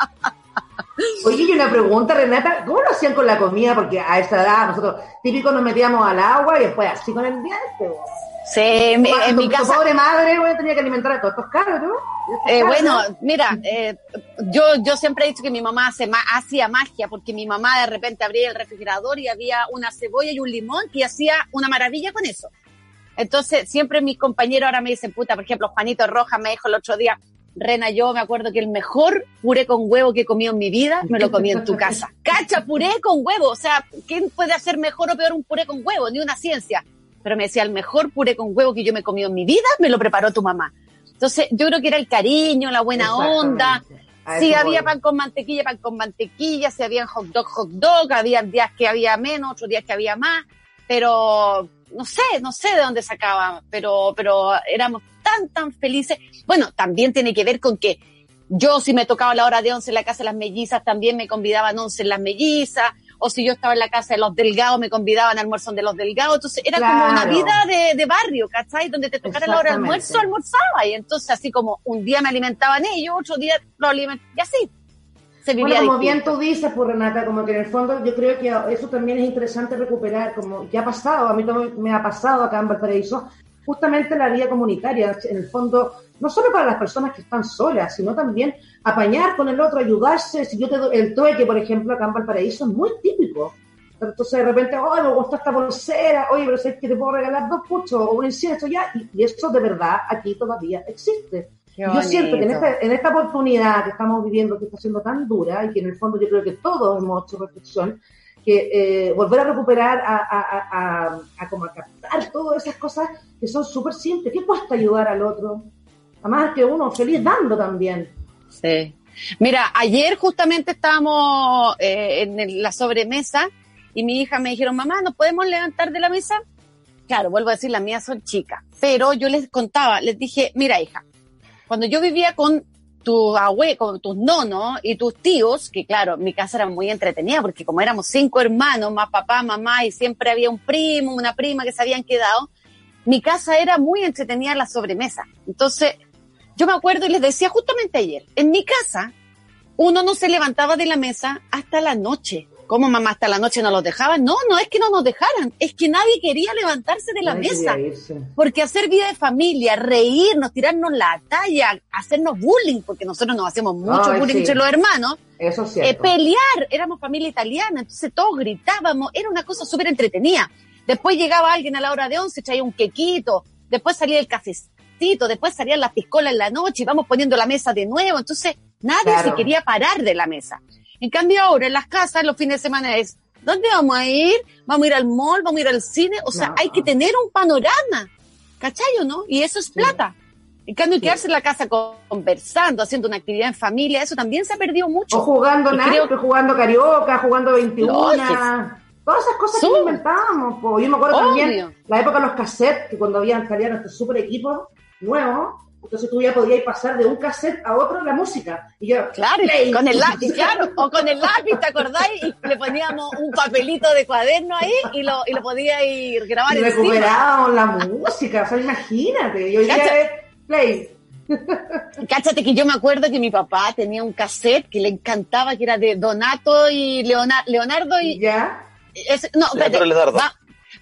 Oye, y una pregunta, Renata, ¿cómo lo hacían con la comida? Porque a esa edad nosotros típico nos metíamos al agua y después así con el diente. Sí, en, mi- en mi Tu casa. pobre madre, güey, tenía que alimentar a todos estos cabros, ¿no? Eh, bueno, mira, eh, yo, yo siempre he dicho que mi mamá hace ma- hacía magia, porque mi mamá de repente abría el refrigerador y había una cebolla y un limón y hacía una maravilla con eso. Entonces, siempre mis compañeros ahora me dicen, puta, por ejemplo, Juanito Rojas me dijo el otro día, Rena, yo me acuerdo que el mejor puré con huevo que he comido en mi vida me lo comí en tu casa. [laughs] ¡Cacha, puré con huevo! O sea, ¿quién puede hacer mejor o peor un puré con huevo? Ni una ciencia. Pero me decía, el mejor puré con huevo que yo me he comido en mi vida me lo preparó tu mamá. Entonces, yo creo que era el cariño, la buena onda. Si eso había voy. pan con mantequilla, pan con mantequilla, si había hot dog, hot dog, había días que había menos, otros días que había más, pero no sé, no sé de dónde sacaba, pero, pero éramos tan, tan felices. Bueno, también tiene que ver con que yo si me tocaba la hora de once en la casa de las mellizas, también me convidaban once en las mellizas, o si yo estaba en la casa de los delgados, me convidaban al almuerzo de los delgados, entonces era como una vida de, de barrio, ¿cachai? Donde te tocara la hora de almuerzo, almorzaba, y entonces así como un día me alimentaban ellos, otro día lo alimentaban, y así. Se vivía Bueno, como bien distinto. tú dices, pues Renata, como que en el fondo yo creo que eso también es interesante recuperar, como ya ha pasado, a mí también me ha pasado acá en Valparaíso, justamente la vida comunitaria, en el fondo, no solo para las personas que están solas, sino también apañar con el otro, ayudarse, si yo te doy el trueque, por ejemplo, acá en Valparaíso, es muy típico. Entonces de repente, oh, me gustó esta bolsera, oye, pero sé que te puedo regalar dos puchos o un incienso ya, y, y eso de verdad aquí todavía existe. Yo siento que en esta, en esta oportunidad que estamos viviendo, que está siendo tan dura, y que en el fondo yo creo que todos hemos hecho reflexión, que eh, volver a recuperar, a, a, a, a- a como a captar todas esas cosas que son súper simples. ¿Qué cuesta ayudar al otro? Además que uno feliz dando también. Sí. Mira, ayer justamente estábamos eh, en la sobremesa y mi hija me dijeron, mamá, ¿nos podemos levantar de la mesa? Claro, vuelvo a decir, las mías son chicas, pero yo les contaba, les dije, mira hija, cuando yo vivía con tu abue, con tus nonos y tus tíos, que claro, mi casa era muy entretenida porque como éramos cinco hermanos, más papá, mamá y siempre había un primo, una prima que se habían quedado, mi casa era muy entretenida en la sobremesa. Entonces, yo me acuerdo y les decía justamente ayer, en mi casa, uno no se levantaba de la mesa hasta la noche. ¿Cómo mamá hasta la noche no los dejaban? No, no es que no nos dejaran, es que nadie quería levantarse de la Nadie mesa. Porque hacer vida de familia, reírnos, tirarnos la talla, hacernos bullying, porque nosotros nos hacemos mucho Ay, bullying sí. entre los hermanos, Eso es eh, pelear, éramos familia italiana, entonces todos gritábamos, era una cosa súper entretenida. Después llegaba alguien a la hora de once, traía un quequito, después salía el después salían las piscolas en la noche, íbamos poniendo la mesa de nuevo, entonces nadie Claro. se quería parar de la mesa. En cambio ahora en las casas, los fines de semana es, ¿dónde vamos a ir? ¿Vamos a ir al mall? ¿Vamos a ir al cine? O sea, No. hay que tener un panorama, ¿cachai o no? Y eso es plata. En cambio, Sí. quedarse en la casa con- conversando, haciendo una actividad en familia, eso también se ha perdido mucho. O jugando Y creo- jugando carioca, jugando 21. Lógico. Todas esas cosas que inventábamos. po. Yo me acuerdo Obvio. también la época de los cassettes, que cuando habían salían estos super equipos nuevos, entonces tú ya podías pasar de un cassette a otro la música. Y yo, Claro, play. con el lápiz, claro, o con el lápiz, ¿te acordáis? Y le poníamos un papelito de cuaderno ahí y lo, y lo podía ir grabar y recuperábamos la música, o sea, imagínate. Y hoy día Cacha. es play. Cáchate que yo me acuerdo que mi papá tenía un cassette que le encantaba, que era de Donato y Leona- Leonardo y... ¿Ya? no, espérate, Leonardo. va-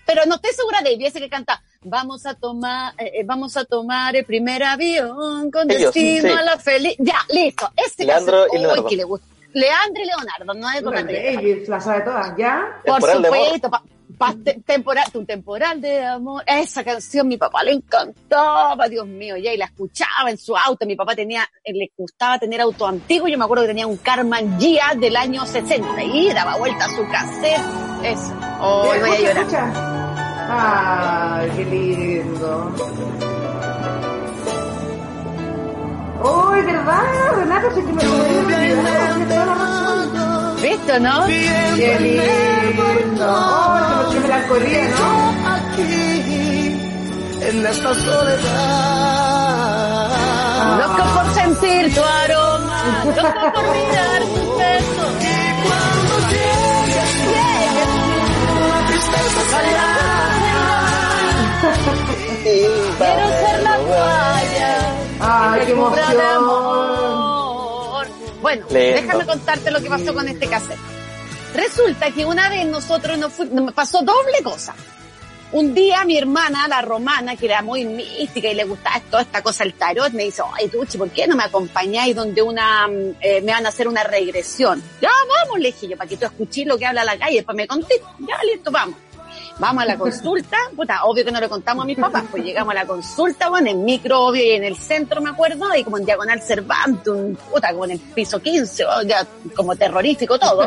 pero no estoy segura de él, y ese que canta, vamos a tomar, eh, eh, vamos a tomar el primer avión con Ellos, destino sí. a la feliz. Ya, listo. Ese Leandro cassette, y Leonardo. uy, que le gusta. Leandro y Leonardo, no Donato. David, la sabe todas, ¿ya? Por de supuesto, pa- pa- te- temporal, un temporal de amor. Esa canción mi papá le encantaba, Dios mío, ya, y la escuchaba en su auto. Mi papá tenía, eh, le gustaba tener auto antiguo. Yo me acuerdo que tenía un Carman Gia del año 60 y daba vuelta a su cassette. Eso. Oh, ¿Ya voy a llorar. escucha? Ay, qué lindo. ¡Uy, verdad! Renato, sí que me lo. ¿Viste, no? ¡Qué lindo! ¡Oh, qué, melancolía, ¿no? aquí en esta soledad. Loco por sentir tu aroma, loco por mirar tus besos. Y cuando llegues, llegues una tristeza Quiero ser la toalla. Ay, qué emoción. amor. Bueno, déjame contarte lo que pasó con este cassette. Resulta que una vez nosotros nos nos pasó doble cosa. Un día mi hermana, la romana, que era muy mística y le gustaba toda esta cosa el tarot, me dice, ay Tuchi, ¿por qué no me acompañáis donde una, mm, eh, me van a hacer una regresión? Ya, vamos, le dije yo, para que tú escuches lo que habla la calle, para me conté. Ya, listo, vamos. Vamos a la consulta, puta, obvio que no le contamos a mis papás, pues llegamos a la consulta, bueno, en micro, obvio, y en el centro, me acuerdo, y como en diagonal Cervantes, un, puta, como en el piso 15, o ya, como terrorífico todo.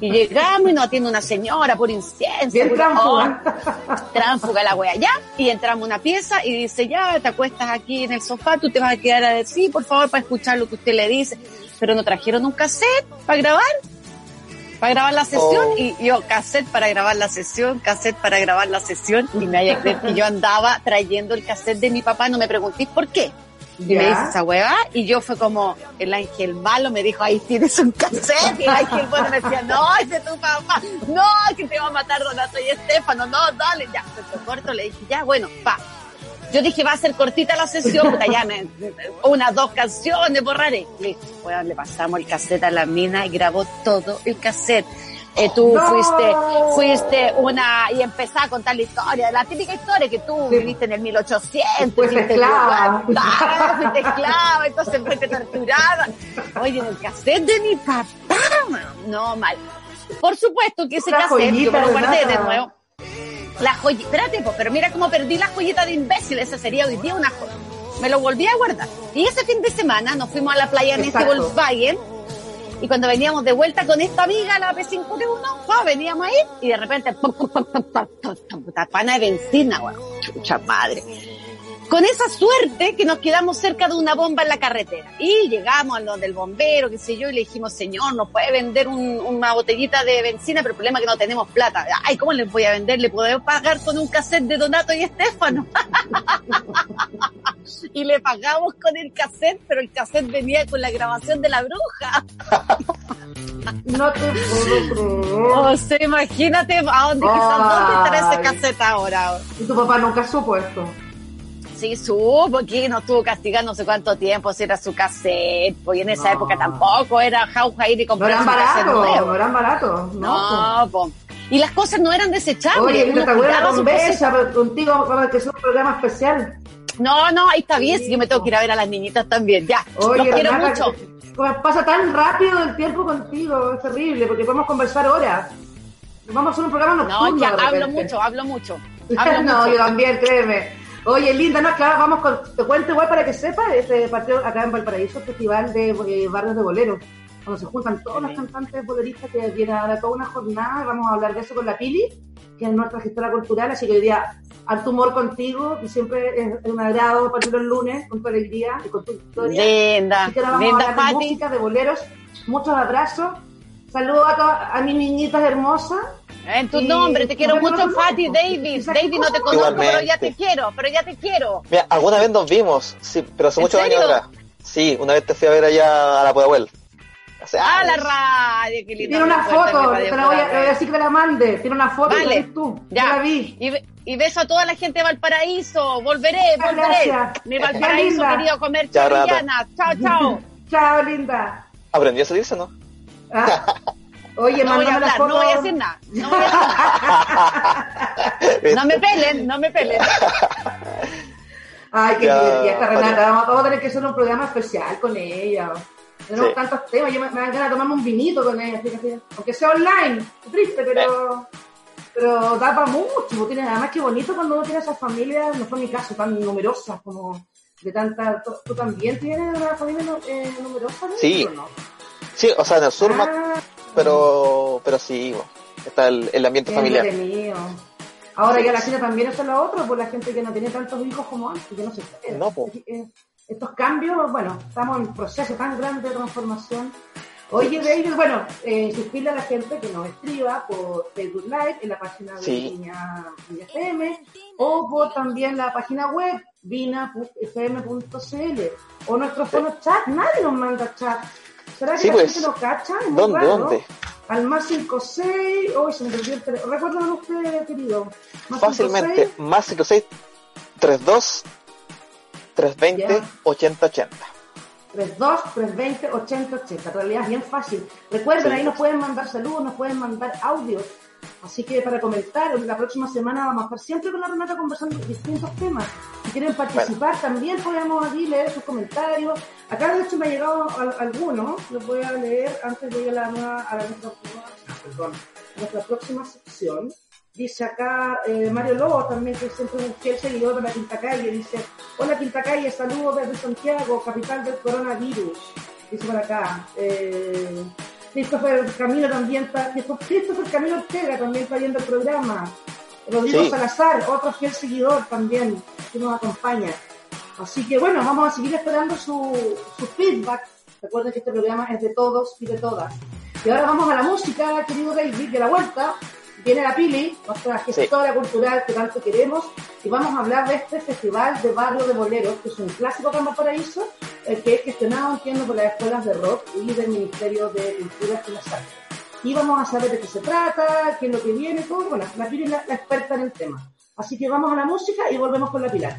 Y llegamos y nos atiende una señora por incienso. Bien tránfuga. oh, tránfuga la wea, ya, y entramos a una pieza y dice, ya, te acuestas aquí en el sofá, tú te vas a quedar a decir, por favor, para escuchar lo que usted le dice. Pero no trajeron un cassette para grabar para grabar la sesión Oh. y yo cassette para grabar la sesión, cassette para grabar la sesión y me vaya a creer que yo andaba trayendo el cassette de mi papá, no me preguntéis por qué. Y me dice esa hueva y yo fue como el ángel malo me dijo, ahí tienes un cassette y el ángel bueno me decía, no, ese es tu papá, no, que te va a matar Donato y Estefano, no, dale, ya, se fue corto, le dije, ya, bueno, pa. Yo dije, va a ser cortita la sesión, puta, ya me, unas dos canciones, borraré. Listo, bueno, le pasamos el cassette a la mina y grabó todo el cassette. Eh, tú No. fuiste, fuiste una, y empezó a contar la historia, la típica historia que tú Sí. viviste en el 1800. Fuiste esclava. fuiste esclava, entonces fuiste torturada. Oye, en el cassette de mi papá, no mal. Por supuesto que ese Una cassette yo me lo guardé de nuevo. La joyita, espérate, pero mira cómo perdí la joyita de imbécil, esa sería hoy día una joya. Me lo volví a guardar. Y ese fin de semana nos fuimos a la playa en este Exacto. Volkswagen. Y cuando veníamos de vuelta con esta amiga, la P5T1, pa, veníamos ahí y de repente, pum, pum, pum, pum, pum, pum, pum, puta pana de benzina, weón. Chucha madre. Con esa suerte que nos quedamos cerca de una bomba en la carretera. Y llegamos a lo del bombero, qué sé yo, y le dijimos, señor, nos puede vender un- una botellita de benzina, pero el problema es que no tenemos plata. Ay, ¿cómo les voy a vender? ¿Le podemos pagar con un cassette de Donato y Estefano? [laughs] y le pagamos con el cassette, pero el cassette venía con la grabación de la bruja. [laughs] No te puedo creer. O sea, imagínate a dónde, quizás dónde estará ese cassette ahora. Y tu papá nunca supo esto. Sí, supo que nos estuvo castigando no sé cuánto tiempo si era su cassette, pues y en esa No. época tampoco era jauja ir y No comprar eran baratos, nuevo. no eran baratos. No. No. Y las cosas no eran desechables. Oye, te acuerdas con contigo que sea un programa especial. No, no, ahí está bien, si yo me tengo que ir a ver a las niñitas también, ya. Oye, Los quiero mucho. pasa tan rápido el tiempo contigo, es terrible, porque podemos conversar horas. Vamos a hacer un programa No, nocturno. ya de hablo mucho, hablo mucho. [laughs] Hablo no, mucho. yo también, créeme. Oye, Linda, no, claro, vamos con, te cuento igual para que sepas, este partido acá en Valparaíso, Festival de eh, Barrios de Boleros, cuando se juntan todos los cantantes boleristas que vienen a dar toda una jornada, vamos a hablar de eso con la Pili, que es nuestra gestora cultural, así que hoy día, harto humor contigo, que siempre es un agrado partir los lunes, con tu alegría y con tu historia. Linda, Así que ahora vamos linda a hablar de Pati. música, de boleros, muchos abrazos, saludos a, todas- a mis niñitas hermosas, En tu Y- nombre, te quiero mucho. Fati, David. Exacto. David, no te conozco, pero ya te quiero, pero ya te quiero. Mira, alguna vez nos vimos, sí, pero hace ¿En muchos serio? años atrás. Sí, una vez te fui a ver allá a la Pudahuel. Hace Ah, la radio, qué lindo. Tiene una foto, te la voy a, decir que me la mande. Tiene una foto, Vale, tú. Yo Ya. la vi. Y, be- y beso a toda la gente de Valparaíso. Volveré, Muchas volveré. gracias. Mi Valparaíso querido comer Chao. Chao, chao. [laughs] Chao, linda. ¿Aprendió a salirse, no? Ah. [laughs] Oye, No voy a hablar, no voy a decir nada. No, voy a decir nada. [laughs] No me pelen, no me pelen. Ay, qué Ya, divertida esta. Renata. Vamos, vamos a tener que hacer un programa especial con ella. Tenemos Sí. tantos temas. Yo me, me dan ganas de tomarme un vinito con ella. fíjate. Aunque sea online. Triste, pero... Pero da para mucho. porque Tiene, además, qué bonito cuando uno tiene esas familias, no fue mi caso, tan numerosas como de tanta... ¿Tú, tú también tienes una familia eh, numerosa? ¿no? Sí. ¿O no? Sí, o sea, en el sur más, Ah, pero, pero sí, bueno, está el, el ambiente Qué familiar. entretenido. Ahora ya la China también es lo otro, por la gente que no tiene tantos hijos como antes, que no se puede. No, po. Eh, Estos cambios, bueno, estamos en un proceso tan grande de transformación Oye, David, bueno, eh, insistirle a la gente que nos escriba por Facebook Live en la página de Sí. Viña, Viña FM o por también la página web vina.fm.cl o nuestro fono chat. Nadie nos manda chat. ¿Será que Sí, la pues. gente no cacha? Es ¿Dónde? raro. ¿Dónde? Al más 56. Hoy se me perdió el teléfono. ¿Recuerdan ustedes, querido? Más Fácilmente, 56, más 56 32 320 Ya. 8080. 32 320 80 80. En realidad es bien fácil. Recuerden, Sí. ahí nos pueden mandar saludos, nos pueden mandar audios. Así que para comentar, la próxima semana vamos a estar siempre con la Renata conversando distintos temas. Si quieren participar, también podemos aquí leer sus comentarios. Acá de hecho me ha llegado al- alguno, los voy a leer antes de ir a la nueva, a la nuestra, perdón, a nuestra próxima sección. Dice acá eh, Mario Lobo también, que siempre es un fiel seguidor de la Quinta Calle, dice, hola Quinta Calle, saludos desde Santiago, capital del coronavirus. Dice por acá. Eh, Christopher Camilo también está, Christopher Camilo Ortega también está viendo el programa. Rodrigo Sí. Salazar, otro fiel seguidor también, que nos acompaña. Así que bueno, vamos a seguir esperando su, su feedback. Recuerden que este programa es de todos y de todas. Y ahora vamos a la música, querido David, de la vuelta. Viene la Pili, nuestra gestora cultural que tanto queremos, y vamos a hablar de este festival de barrio de boleros, que es un clásico en Valparaíso, el que es gestionado, entiendo, por las escuelas de rock y del Ministerio de Cultura y las Artes. Y vamos a saber de qué se trata, qué es lo que viene, todo. Bueno, la Pili es la, la experta en el tema. Así que vamos a la música y volvemos con la Pilar.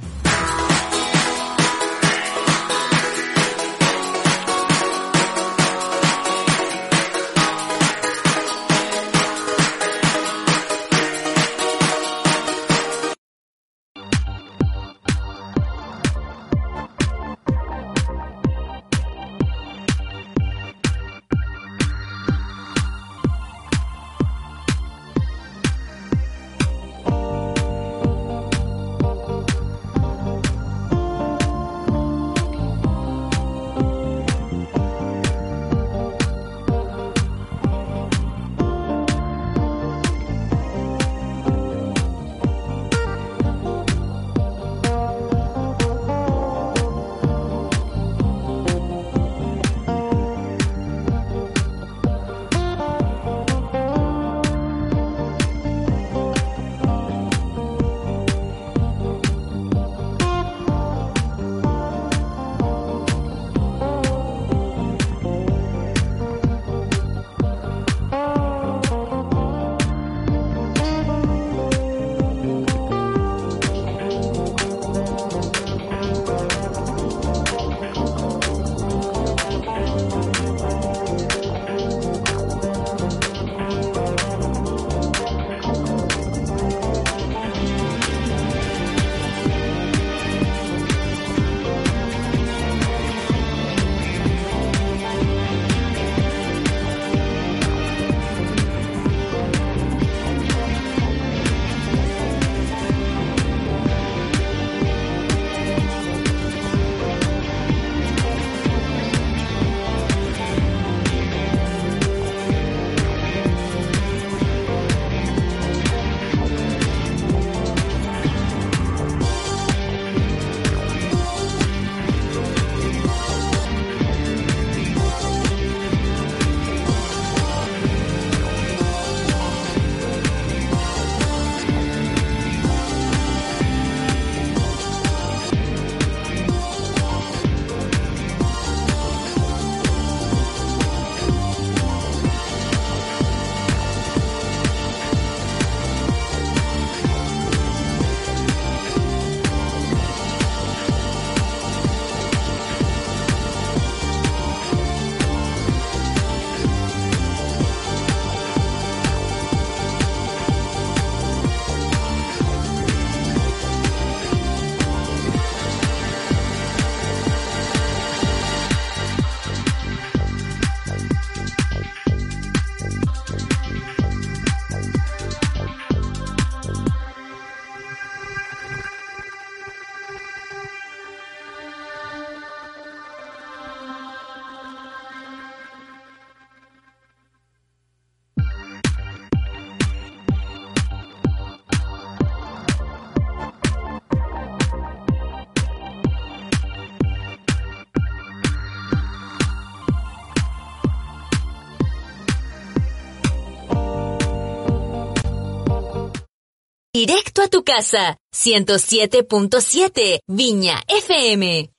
Directo a tu casa. 107.7 Viña FM.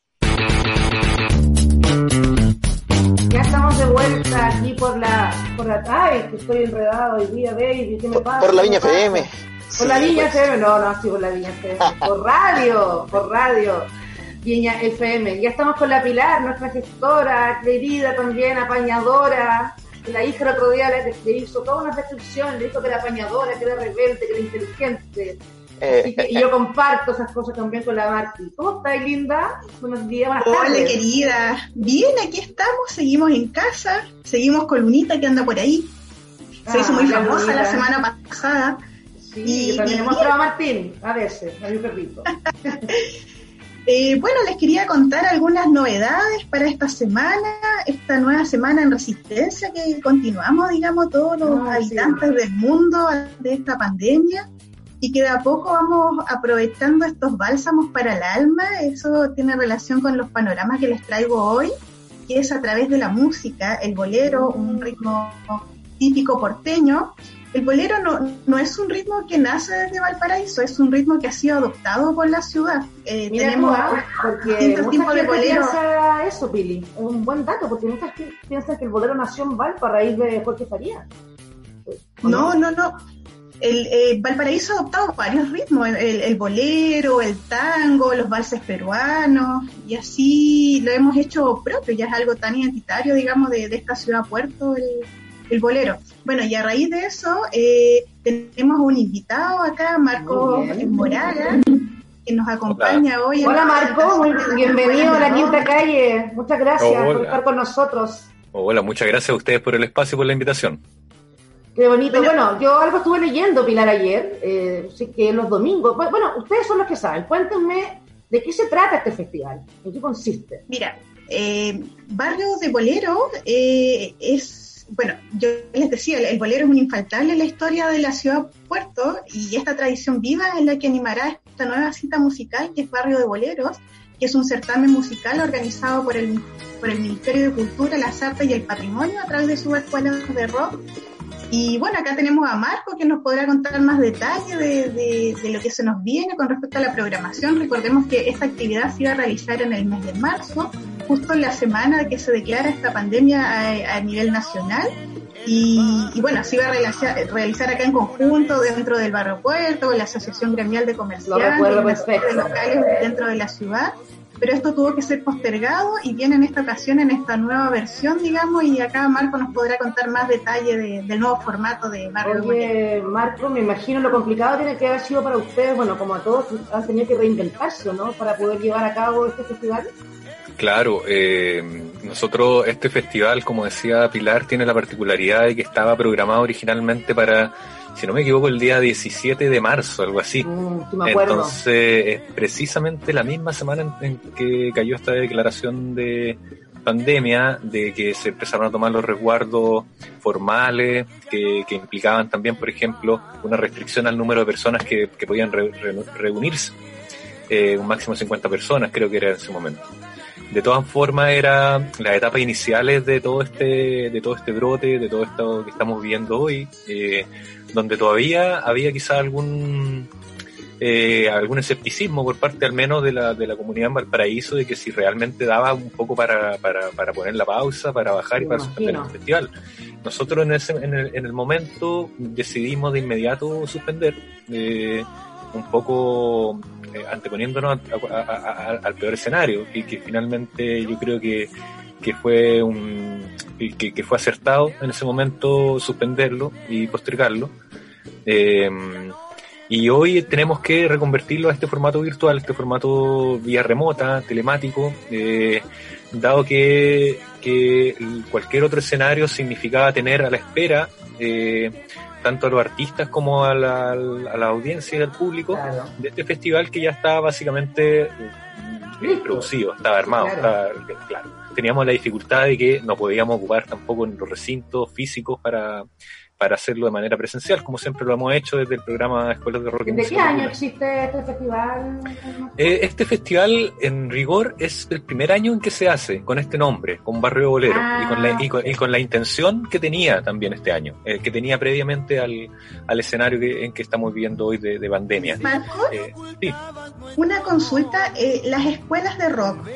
Ya estamos de vuelta aquí por la, por la, ay, que estoy enredado hoy día, baby, ¿qué me pasa? Por la ¿Qué me Viña? FM. Por la Viña pues. FM, no, no, sí, por la Viña FM. [laughs] Por radio, por radio. Viña FM. Ya estamos con la Pilar, nuestra gestora, querida también, apañadora. La hija el otro día le, le hizo toda una descripción, le dijo que era apañadora, que era rebelde, que era inteligente. Eh, Y, y yo comparto esas cosas también con la Marti. ¿Cómo estás, linda? Buenos días, buenas Hola tardes. querida, bien, aquí estamos, seguimos en casa, seguimos con Lunita que anda por ahí. Se Ah, hizo muy la famosa Lunita. la semana pasada. Sí, Y- también y he mostrado a Martín, a veces, a mi perrito. [laughs] Eh, bueno, les quería contar algunas novedades para esta semana, esta nueva semana en resistencia que continuamos, digamos, todos los Ah, sí. habitantes del mundo de esta pandemia y que de a poco vamos aprovechando estos bálsamos para el alma. Eso tiene relación con los panoramas que les traigo hoy, que es a través de la música, el bolero, un ritmo típico porteño. El bolero no, no es un ritmo que nace desde Valparaíso, es un ritmo que ha sido adoptado por la ciudad. Eh, tenemos distintos tipos de gente bolero. piensa eso, Pili. Es un buen dato, porque muchas piensan que el bolero nació en Valpa a raíz de Jorge Faría. ¿O No, no, no. El, eh, Valparaíso ha adoptado varios ritmos, el, el- el bolero, el tango, los valses peruanos, y así lo hemos hecho propio, ya es algo tan identitario, digamos, de, de esta ciudad puerto, el, el bolero. Bueno, y a raíz de eso, eh, tenemos un invitado acá, Marco. Moraga, que nos acompaña hoy. en Hola la Marco, bienvenido a la Quinta. Calle. Muchas gracias por estar con nosotros. Hola, muchas gracias a ustedes por el espacio y por la invitación. Qué bonito. Bueno. Bueno, yo algo estuve leyendo, Pilar, ayer, eh, así que los domingos. Bueno, bueno, ustedes son los que saben. Cuéntenme de qué se trata este festival, en qué consiste. Mira, eh, Barrio de Bolero eh, es, bueno, yo les decía, el, bolero es un infaltable en la historia de la ciudad Puerto y esta tradición viva es la que animará esta nueva cita musical que es Barrio de Boleros, que es un certamen musical organizado por el, por el Ministerio de Cultura, las Artes y el Patrimonio a través de sus escuelas de rock. Y bueno, acá tenemos a Marco que nos podrá contar más detalles de, de- de lo que se nos viene con respecto a la programación. Recordemos que esta actividad se iba a realizar en el mes de marzo, justo en la semana que se declara esta pandemia a, a nivel nacional. Y, y bueno, se iba a realizar, realizar acá en conjunto dentro del Barrio Puerto, la Asociación Gremial de Comerciantes, serie de locales dentro de la ciudad. Pero esto tuvo que ser postergado y viene en esta ocasión en esta nueva versión, digamos, y acá Marco nos podrá contar más detalle de- del nuevo formato de. Oye, Marco, me imagino lo complicado tiene que haber sido para ustedes, bueno, como a todos, han tenido que reinventarse, ¿no? Para poder llevar a cabo este festival. Claro, eh, nosotros este festival, como decía Pilar, tiene la particularidad de que estaba programado originalmente para, si no me equivoco, el día 17 de marzo, algo así. Mm, me. Entonces, es precisamente la misma semana en, que cayó esta declaración de pandemia, de que se empezaron a tomar los resguardos formales, que, que implicaban también, por ejemplo, una restricción al número de personas que, que podían re- re- reunirse, eh, un máximo de 50 personas, creo que era en ese momento. De todas formas, era las etapas iniciales de todo este, de todo este brote, de todo esto que estamos viviendo hoy, eh, donde todavía había quizá algún eh, algún escepticismo por parte al menos de la, de la comunidad en Valparaíso de que si realmente daba un poco para, para, para poner la pausa, para bajar y Me para suspender el festival. Nosotros en, ese, en, el, en el momento decidimos de inmediato suspender, eh, un poco eh, anteponiéndonos a- a- a- a- al peor escenario y que finalmente yo creo que, que fue un que, que fue acertado en ese momento suspenderlo y postergarlo. Eh, y hoy tenemos que reconvertirlo a este formato virtual, este formato vía remota, telemático, eh, dado que, que cualquier otro escenario significaba tener a la espera eh, tanto a los artistas como a la, a la audiencia y al público Claro. de este festival que ya estaba básicamente eh, producido, estaba armado, Claro. estaba- claro. Teníamos la dificultad de que no podíamos ocupar tampoco en los recintos físicos para, para hacerlo de manera presencial, como siempre lo hemos hecho desde el programa Escuelas de Rock. ¿De qué año existe este festival? Eh, este festival, en rigor, es el primer año en que se hace con este nombre, con Barrio Bolero, Ah. y, con la, y, con, y con la intención que tenía también este año, eh, que tenía previamente al, al escenario que- en que estamos viviendo hoy de, de pandemia. Marco, Eh, sí, una consulta. las escuelas de rock,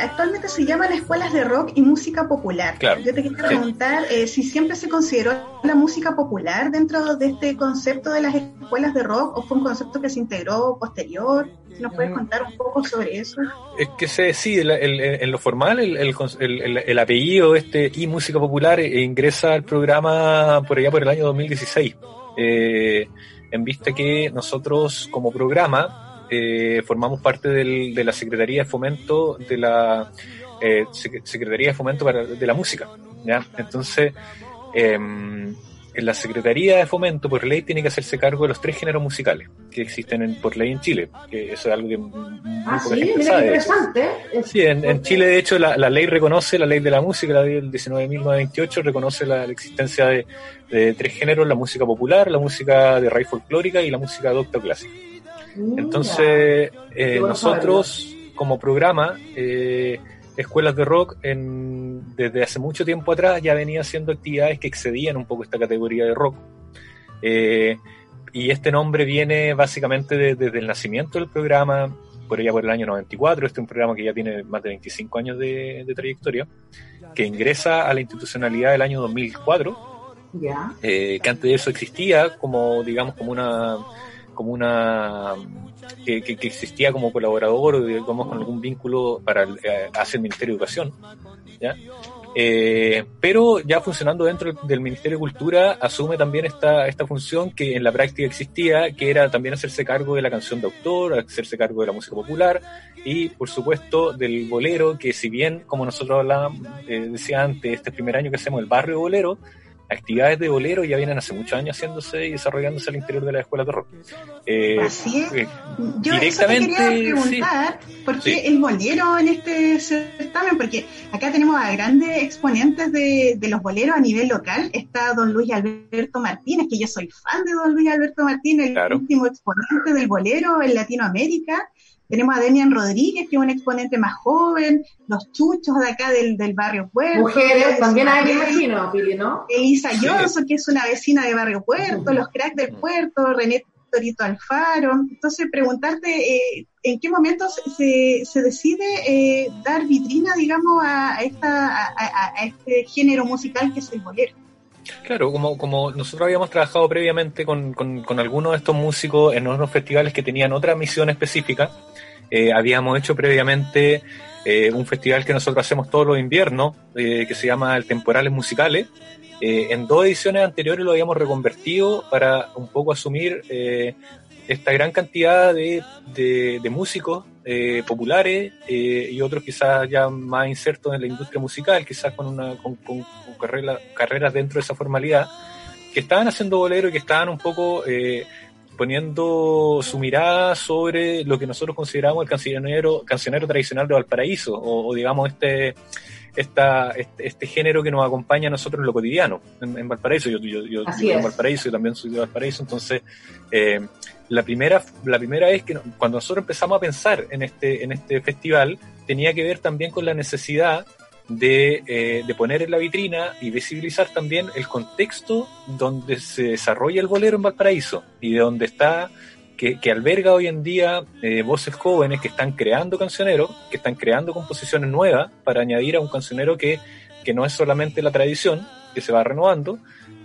actualmente se llaman escuelas de rock y música popular. Claro, Yo te quería preguntar si siempre se consideró la música popular dentro de este concepto de las escuelas de rock o fue un concepto que se integró posterior. ¿Nos puedes Mm. contar un poco sobre eso? Es que se, sí, el- el- en lo formal, el, el, el- el- el apellido este y música popular eh, ingresa al programa por allá por el año 2016. Eh, en vista que nosotros como programa eh, formamos parte del- de la Secretaría de Fomento de la eh, Sec- Secretaría de Fomento para, de la Música. ¿ya? Entonces, en la Secretaría de Fomento, por ley, tiene que hacerse cargo de los tres géneros musicales que existen en- por ley en Chile, que eso es algo que muy Ah, sí, mira sabe. interesante. Es- Sí, en, en Chile, de hecho, la, la ley reconoce, la ley de la música, la ley del 19.928, reconoce la, la existencia de, de tres géneros, la música popular, la música de raíz folclórica y la música docta clásica. Mira. Entonces, eh, nosotros, como programa, eh, Escuelas de Rock, en, desde hace mucho tiempo atrás ya venía haciendo actividades que excedían un poco esta categoría de rock. Eh, y este nombre viene básicamente de- desde el nacimiento del programa, por allá por el año 94. Este es un programa que ya tiene más de 25 años de, de trayectoria, que ingresa a la institucionalidad del año 2004 Ya. eh, que antes de eso existía como digamos como una como una que, que- que existía como colaborador o digamos con algún vínculo para el, eh, hacia el Ministerio de Educación ¿ya? Eh, pero ya funcionando dentro del- Ministerio de Cultura asume también esta, esta función que en la práctica existía, que era también hacerse cargo de la canción de autor, hacerse cargo de la música popular y por supuesto del bolero, que si bien como nosotros hablábamos, eh, decía antes, este primer año que hacemos el barrio bolero, actividades de bolero ya vienen hace muchos años haciéndose y desarrollándose al interior de la escuela de rock. Eh, Así es. eh, Yo Directamente, eso te quería preguntar, ¿por qué Sí. el bolero en este certamen? Porque acá tenemos a grandes exponentes de, de los boleros a nivel local. Está don Luis Alberto Martínez, que yo soy fan de don Luis Alberto Martínez, el Claro. último exponente del bolero en Latinoamérica. Tenemos a Demian Rodríguez, que es un exponente más joven, los chuchos de acá del, del barrio Puerto. Mujeres, también hay, me imagino, Pili, ¿no? Elisa Sí. Johnson, que es una vecina de Barrio Puerto, los cracks del Puerto, René Torito Alfaro. Entonces, preguntarte eh, en qué momento se, se decide eh, dar vitrina, digamos, a, a esta, a este género musical que es el bolero. Claro, como, como nosotros habíamos trabajado previamente con, con, con algunos de estos músicos en unos festivales que tenían otra misión específica, eh, habíamos hecho previamente eh, un festival que nosotros hacemos todos los inviernos, eh, que se llama el Temporales Musicales. En dos ediciones anteriores lo habíamos reconvertido para un poco asumir esta gran cantidad de, de, músicos populares y otros quizás ya más insertos en la industria musical, quizás con una con, con- con carrera- carreras dentro de esa formalidad, que estaban haciendo bolero y que estaban un poco poniendo su mirada sobre lo que nosotros consideramos el cancionero, cancionero tradicional de Valparaíso, o, o digamos este esta, este, este género que nos acompaña a nosotros en lo cotidiano, en, en Valparaíso. Yo, yo, yo, yo en. Valparaíso y también soy de Valparaíso, entonces eh, la primera la primera vez que cuando nosotros empezamos a pensar en este en este festival tenía que ver también con la necesidad de, eh, de poner en la vitrina y visibilizar también el contexto donde se desarrolla el bolero en Valparaíso y de donde está que, que alberga hoy en día eh, voces jóvenes que están creando cancioneros, que están creando composiciones nuevas para añadir a un cancionero que, que no es solamente la tradición, que se va renovando,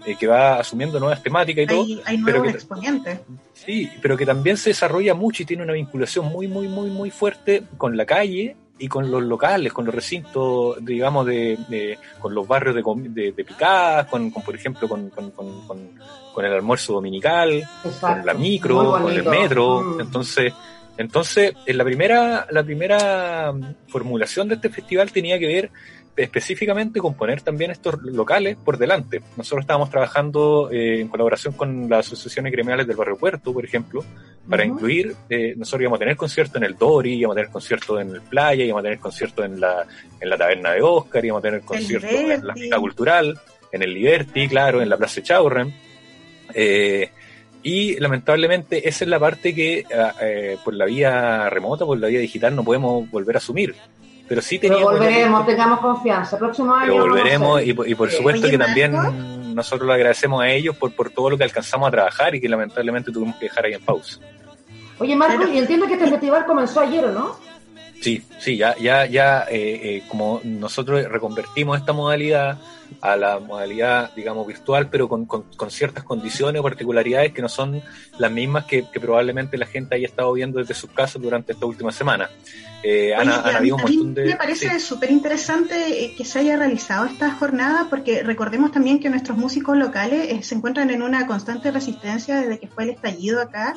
eh, que va asumiendo nuevas temáticas y todo, Hay, hay pero nuevos que- exponentes. Sí, pero que también se desarrolla mucho y tiene una vinculación muy, muy, muy, muy fuerte con la calle y con los locales, con los recintos, digamos, de, de- con los barrios de, de, de picadas, con, con, por ejemplo, con, con, con, el almuerzo dominical, con la micro, con el metro. Mm. Entonces, entonces, en la primera, la primera mm, formulación de este festival tenía que ver específicamente con poner también estos locales por delante. Nosotros estábamos trabajando eh, en colaboración con las asociaciones gremiales del barrio Puerto, por ejemplo, para incluir, eh, nosotros íbamos a tener conciertos en el Dori, íbamos a tener conciertos en el Playa, íbamos a tener conciertos en la, en la Taberna de Oscar, íbamos a tener conciertos en la. Mitad Cultural. en el Liberty, claro, en la Plaza Chaurren. Eh, y lamentablemente esa es la parte que ah, eh, por la vía remota, por la vía digital, no podemos volver a asumir. Pero sí Pero teníamos... volveremos, tengamos confianza. Próximo año. Pero volveremos y, por- y por supuesto Oye, que también Marco. nosotros le agradecemos a ellos por, por todo lo que alcanzamos a trabajar y que lamentablemente tuvimos que dejar ahí en pausa. Oye, Marco, y entiendo que este festival comenzó ayer, ¿o no? Sí, sí, ya, ya, ya, eh, eh, como nosotros reconvertimos esta modalidad a la modalidad, digamos, virtual, pero con, con- con ciertas condiciones o particularidades que no son las mismas que, que probablemente la gente haya estado viendo desde sus casas durante esta última semana. Eh, Oye, han habido un montón de... Me parece sí. súper interesante eh, que se haya realizado esta jornada porque recordemos también que nuestros músicos locales eh, se encuentran en una constante resistencia desde que fue el estallido acá.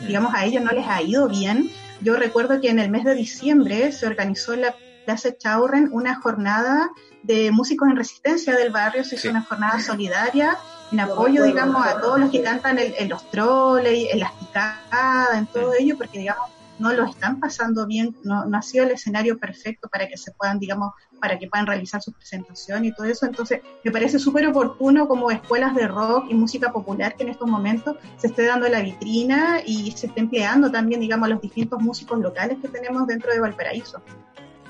Mm. Digamos, a ellos no les ha ido bien. Yo recuerdo que en el mes de diciembre se organizó en la Plaza Chaurren una jornada de músicos en resistencia del barrio, se hizo Sí. una jornada solidaria en apoyo, digamos, a todos los que cantan en, en los troles, en las picadas, en todo ello, porque, digamos, no lo están pasando bien, no, no ha sido el escenario perfecto para que se puedan, digamos, para que puedan realizar sus presentaciones y todo eso. Entonces, me parece súper oportuno como escuelas de rock y música popular que en estos momentos se esté dando la vitrina y se esté empleando también, digamos, a los distintos músicos locales que tenemos dentro de Valparaíso.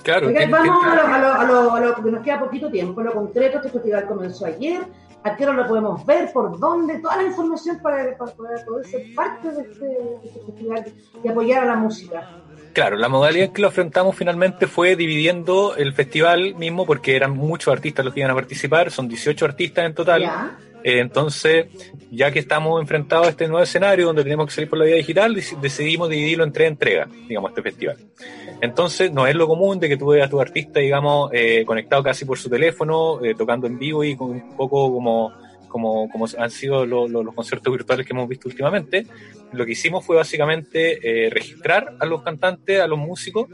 Claro, vamos a lo, a, lo, a, lo, a lo que nos queda poquito tiempo. Lo concreto, este festival comenzó ayer. ¿A qué hora lo podemos ver? ¿Por dónde? Toda la información para, poder ser parte este, de este festival y apoyar a la música. Claro, la modalidad en que lo afrontamos finalmente fue dividiendo el festival mismo porque eran muchos artistas los que iban a participar, son 18 artistas en total. Eh, entonces, ya que estamos enfrentados a este nuevo escenario donde tenemos que salir por la vía digital, dec- decidimos dividirlo en tres entregas, digamos, este festival. Entonces, no es lo común de que tú veas a tu artista, digamos, eh, conectado casi por su teléfono, eh, tocando en vivo y con un poco como, como, como han sido lo- lo- los conciertos virtuales que hemos visto últimamente. Lo que hicimos fue básicamente eh, registrar a los cantantes, a los músicos,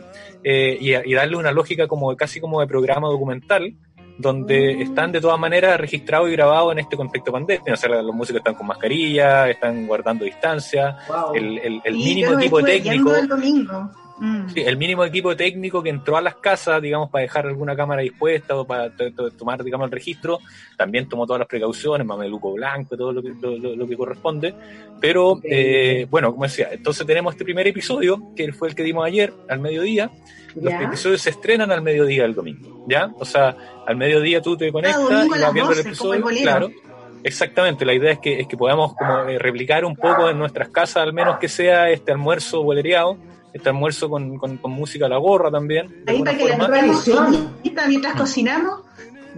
eh, y, y darle una lógica como casi como de programa documental, donde están de todas maneras registrados y grabados en este contexto pandemia. O sea, los músicos están con mascarilla, están guardando distancia, Wow. el, el- el mínimo equipo técnico. yendo el domingo. Mm. Sí, el mínimo equipo técnico que entró a las casas, digamos, para dejar alguna cámara dispuesta o para to- to- tomar, digamos, el registro, también tomó todas las precauciones, mameluco blanco, todo lo que, lo, lo- que corresponde. Pero, Ok. eh, bueno, como decía, entonces tenemos este primer episodio, que fue el que dimos ayer, al mediodía. Los Ya. episodios se estrenan al mediodía del domingo, ¿ya? O sea, al mediodía tú te conectas a y vas viendo el 12, como el episodio, bolero. claro. Exactamente, la idea es que, es que podamos como eh, replicar un poco en nuestras casas, al menos que sea este almuerzo bolereado, este almuerzo con, con, con música a la gorra también. Ahí para que la. Tradición. mientras cocinamos.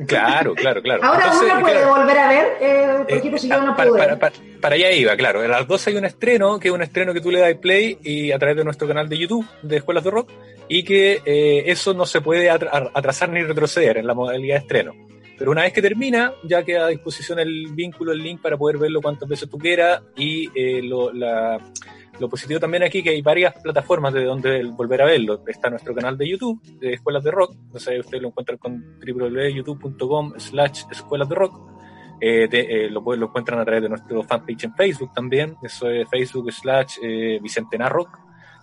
Claro, claro, claro. Ahora Entonces, uno puede claro, volver a ver, eh, por ejemplo, si yo no para, pude. para- para- para allá iba, claro. A las 12 hay un estreno, que es un estreno que tú le das play y a través de nuestro canal de YouTube de Escuelas de Rock, y que eh, eso no se puede atra- atrasar ni retroceder en la modalidad de estreno. Pero una vez que termina, ya queda a disposición el vínculo, el link para poder verlo cuantas veces tú quieras. Y eh, lo, la- lo positivo también aquí que hay varias plataformas de donde volver a verlo. Está nuestro canal de YouTube, de Escuelas de Rock. Sé, ustedes lo encuentran con www.youtube.com slash Escuelas de Rock. Eh, eh, lo, encuentran a través de nuestro fanpage en Facebook también. Eso es Facebook slash eh, Bicentenar Rock.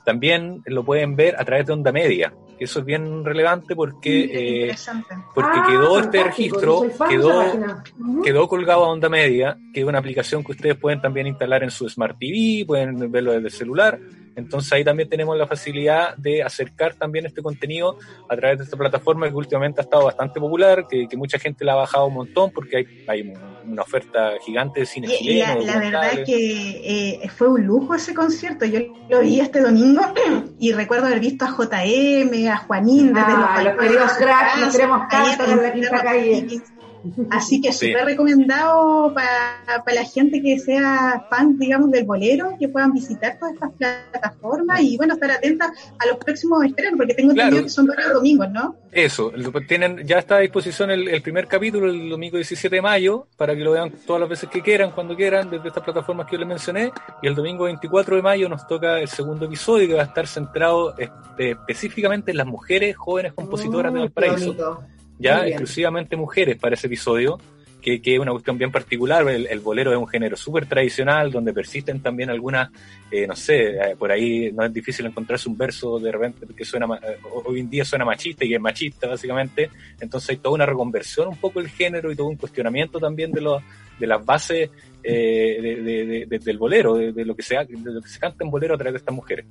También lo pueden ver a través de Onda Media. Que Eso es bien relevante porque... Eh, porque Ah, quedó este registro, quedó, quedó colgado a onda media, que es una aplicación que ustedes pueden también instalar en su Smart TV, pueden verlo desde el celular. Entonces ahí también tenemos la facilidad de acercar también este contenido a través de esta plataforma que últimamente ha estado bastante popular, que, que mucha gente la ha bajado un montón porque hay, hay una oferta gigante de cine Y, y chileno. la, la verdad que eh, fue un lujo ese concierto. Yo lo vi este domingo [clears throat] y recuerdo haber visto a JM, a Juanín desde Ah, los los queridos cracks, los queremos tanto en la quinta calle. Así que Sí. súper recomendado para la gente que sea fan, digamos, del bolero, que puedan visitar todas estas plataformas y, bueno, estar atentas a los próximos estrenos, porque tengo entendido Claro. que son varios domingos, ¿no? Eso, tienen, ya está a disposición el, el primer capítulo el domingo 17 de mayo para que lo vean todas las veces que quieran, cuando quieran, desde estas plataformas que yo les mencioné. Y el domingo 24 de mayo nos toca el segundo episodio que va a estar centrado este, específicamente en las mujeres jóvenes compositoras de Mm, qué Valparaíso. Ya exclusivamente mujeres para ese episodio, que, que es una cuestión bien particular. El, el bolero es un género súper tradicional, donde persisten también algunas, eh, no sé, eh, por ahí no es difícil encontrarse un verso de repente que suena, eh, hoy en día suena machista y que es machista, básicamente. Entonces hay toda una reconversión un poco del género y todo un cuestionamiento también de los de las bases eh, de- de- de- de- del bolero, de, lo que se de lo que se canta en bolero a través de estas mujeres.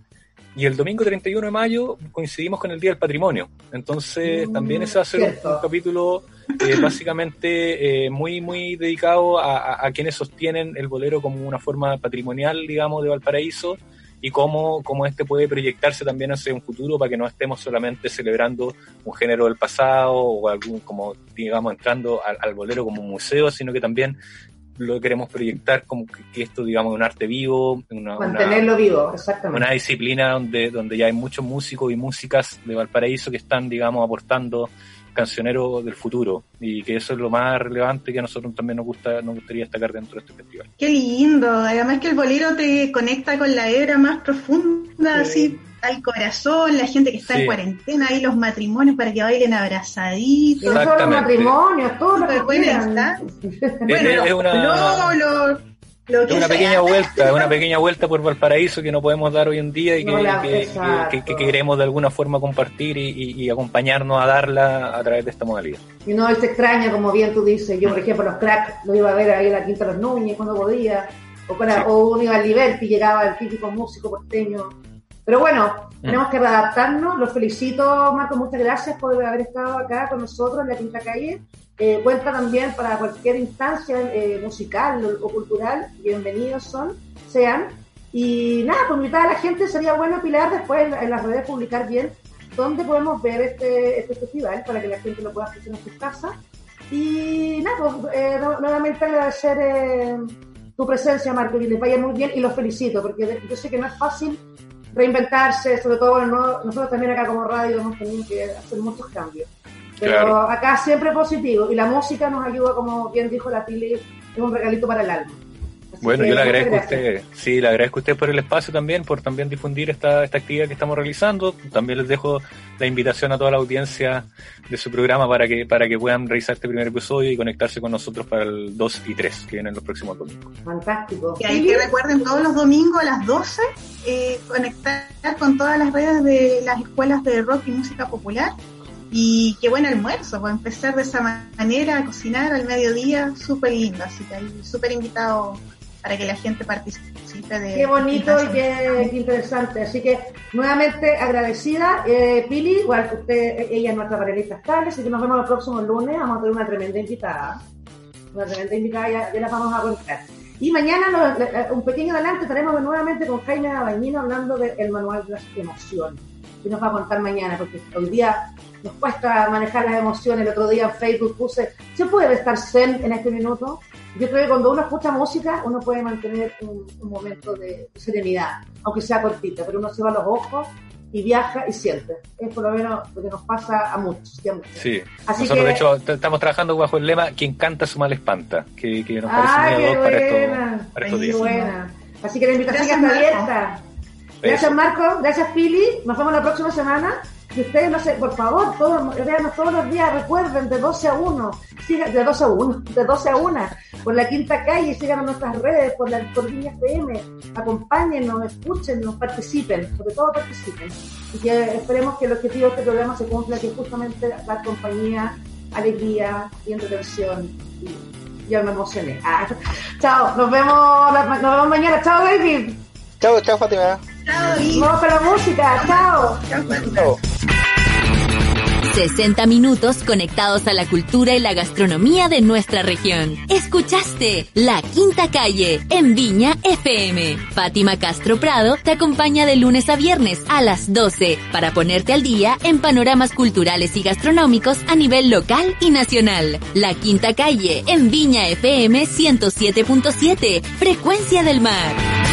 Y el domingo 31 de mayo coincidimos con el Día del Patrimonio. Entonces Mm, también ese va a ser un, un capítulo eh, básicamente eh, muy, muy dedicado a, a- a quienes sostienen el bolero como una forma patrimonial, digamos, de Valparaíso y cómo, cómo este puede proyectarse también hacia un futuro para que no estemos solamente celebrando un género del pasado o algún, como digamos, entrando al, al bolero como un museo, sino que también lo queremos proyectar como que, que esto, digamos, es un arte vivo, una, una- Mantenerlo vivo, exactamente. una disciplina donde, donde ya hay muchos músicos y músicas de Valparaíso que están, digamos, aportando cancioneros del futuro y que eso es lo más relevante que a nosotros también nos gusta nos gustaría destacar dentro de este festival. Qué lindo. Además que el bolero te conecta con la hebra más profunda, Sí. así al corazón, la gente que está Sí. en cuarentena, ahí los matrimonios para que bailen abrazaditos. no solo matrimonios, todo lo que quieran. está. Es- una- lolos, lo que una sea. pequeña vuelta, es una pequeña vuelta por Valparaíso que no podemos dar hoy en día y que, No la- que- que- que queremos de alguna forma compartir y, y- y acompañarnos a darla a través de esta modalidad. Y no, se extraña, como bien tú dices. Yo, por ejemplo, los cracks los iba a ver ahí en la Quinta de los Núñez cuando podía. O, para, Sí. o uno iba al Liberty, llegaba el típico músico porteño. Pero bueno, Mm. tenemos que readaptarnos. Los felicito, Marco, muchas gracias por haber estado acá con nosotros en la Quinta Calle. Eh, cuenta también para cualquier instancia eh, musical o, o cultural. Bienvenidos son, sean. Y nada, pues invitar a la gente sería bueno, Pilar, después en, en las redes publicar bien dónde podemos ver este, este festival para que la gente lo pueda hacer en sus casas. Y nada, pues eh, nu- nuevamente agradecer eh, tu presencia, Marco, y les vaya muy bien y los felicito, porque yo sé que no es fácil reinventarse, sobre todo bueno, no- nosotros también acá como radio hemos tenido que hacer muchos cambios. Pero Claro. acá siempre positivo y la música nos ayuda, como bien dijo la Pili, es un regalito para el alma. Bueno, yo le agradezco a usted, sí, le agradezco a usted por el espacio también, por también difundir esta, esta actividad que estamos realizando. También les dejo la invitación a toda la audiencia de su programa para que, para que puedan revisar este primer episodio y conectarse con nosotros para el 2 y 3, que vienen los próximos domingos. Fantástico. Que hay que recuerden todos los domingos a las 12 eh, conectar con todas las redes de las escuelas de rock y música popular. Y qué buen almuerzo, pues empezar de esa manera a cocinar al mediodía, súper lindo. Así que ahí súper invitado para que la gente participe de. Qué bonito y qué, qué interesante. Así que nuevamente agradecida. Eh, Pili, igual que usted, ella es nuestra panelista estable, así que nos vemos el próximo lunes. Vamos a tener una tremenda invitada. Una tremenda invitada, ya, ya la vamos a contar. Y mañana, nos- eh, un pequeño adelante, estaremos nuevamente con Jaime Abañino hablando del manual de las emociones. Y nos va a contar mañana, porque hoy día nos cuesta manejar las emociones. El otro día en Facebook puse, ¿se puede estar zen en este minuto? Yo creo que cuando uno escucha música, uno puede mantener un, un momento de serenidad, aunque sea cortita, pero uno cierra los ojos y viaja y siente. Es por lo menos lo que nos pasa a muchos. y a muchos. Sí, Así nosotros que- de hecho estamos trabajando bajo el lema quien canta su mal espanta, que, que nos parece ¡Ay, muy qué ad hoc para, buena! estos- para estos Qué días. buena. Así que la invitación está abierta. Gracias Marco, gracias Pili, nos vemos la próxima semana. Y ustedes, no sé, por favor, todos, todos los días, recuerden, de 12 a 1, sigan, de 12 a 1, de 12 a 1, por la quinta calle, sigan nuestras redes, por la por Viña FM, acompáñennos, escúchenos, participen, sobre todo participen. Y que esperemos que el objetivo de este programa se cumpla, que justamente dar compañía, alegría y entretención. Y ya me emocioné. Ah, chao, nos vemos, nos vemos mañana. Chao, David. Chao, chao, Fátima. Chao, Vamos con la música. Chao. Chao. 60 minutos conectados a la cultura y la gastronomía de nuestra región. Escuchaste La Quinta Calle en Viña FM. Fátima Castro Prado te acompaña de lunes a viernes a las 12 para ponerte al día en panoramas culturales y gastronómicos a nivel local y nacional. La Quinta Calle en Viña FM 107.7, Frecuencia del Mar.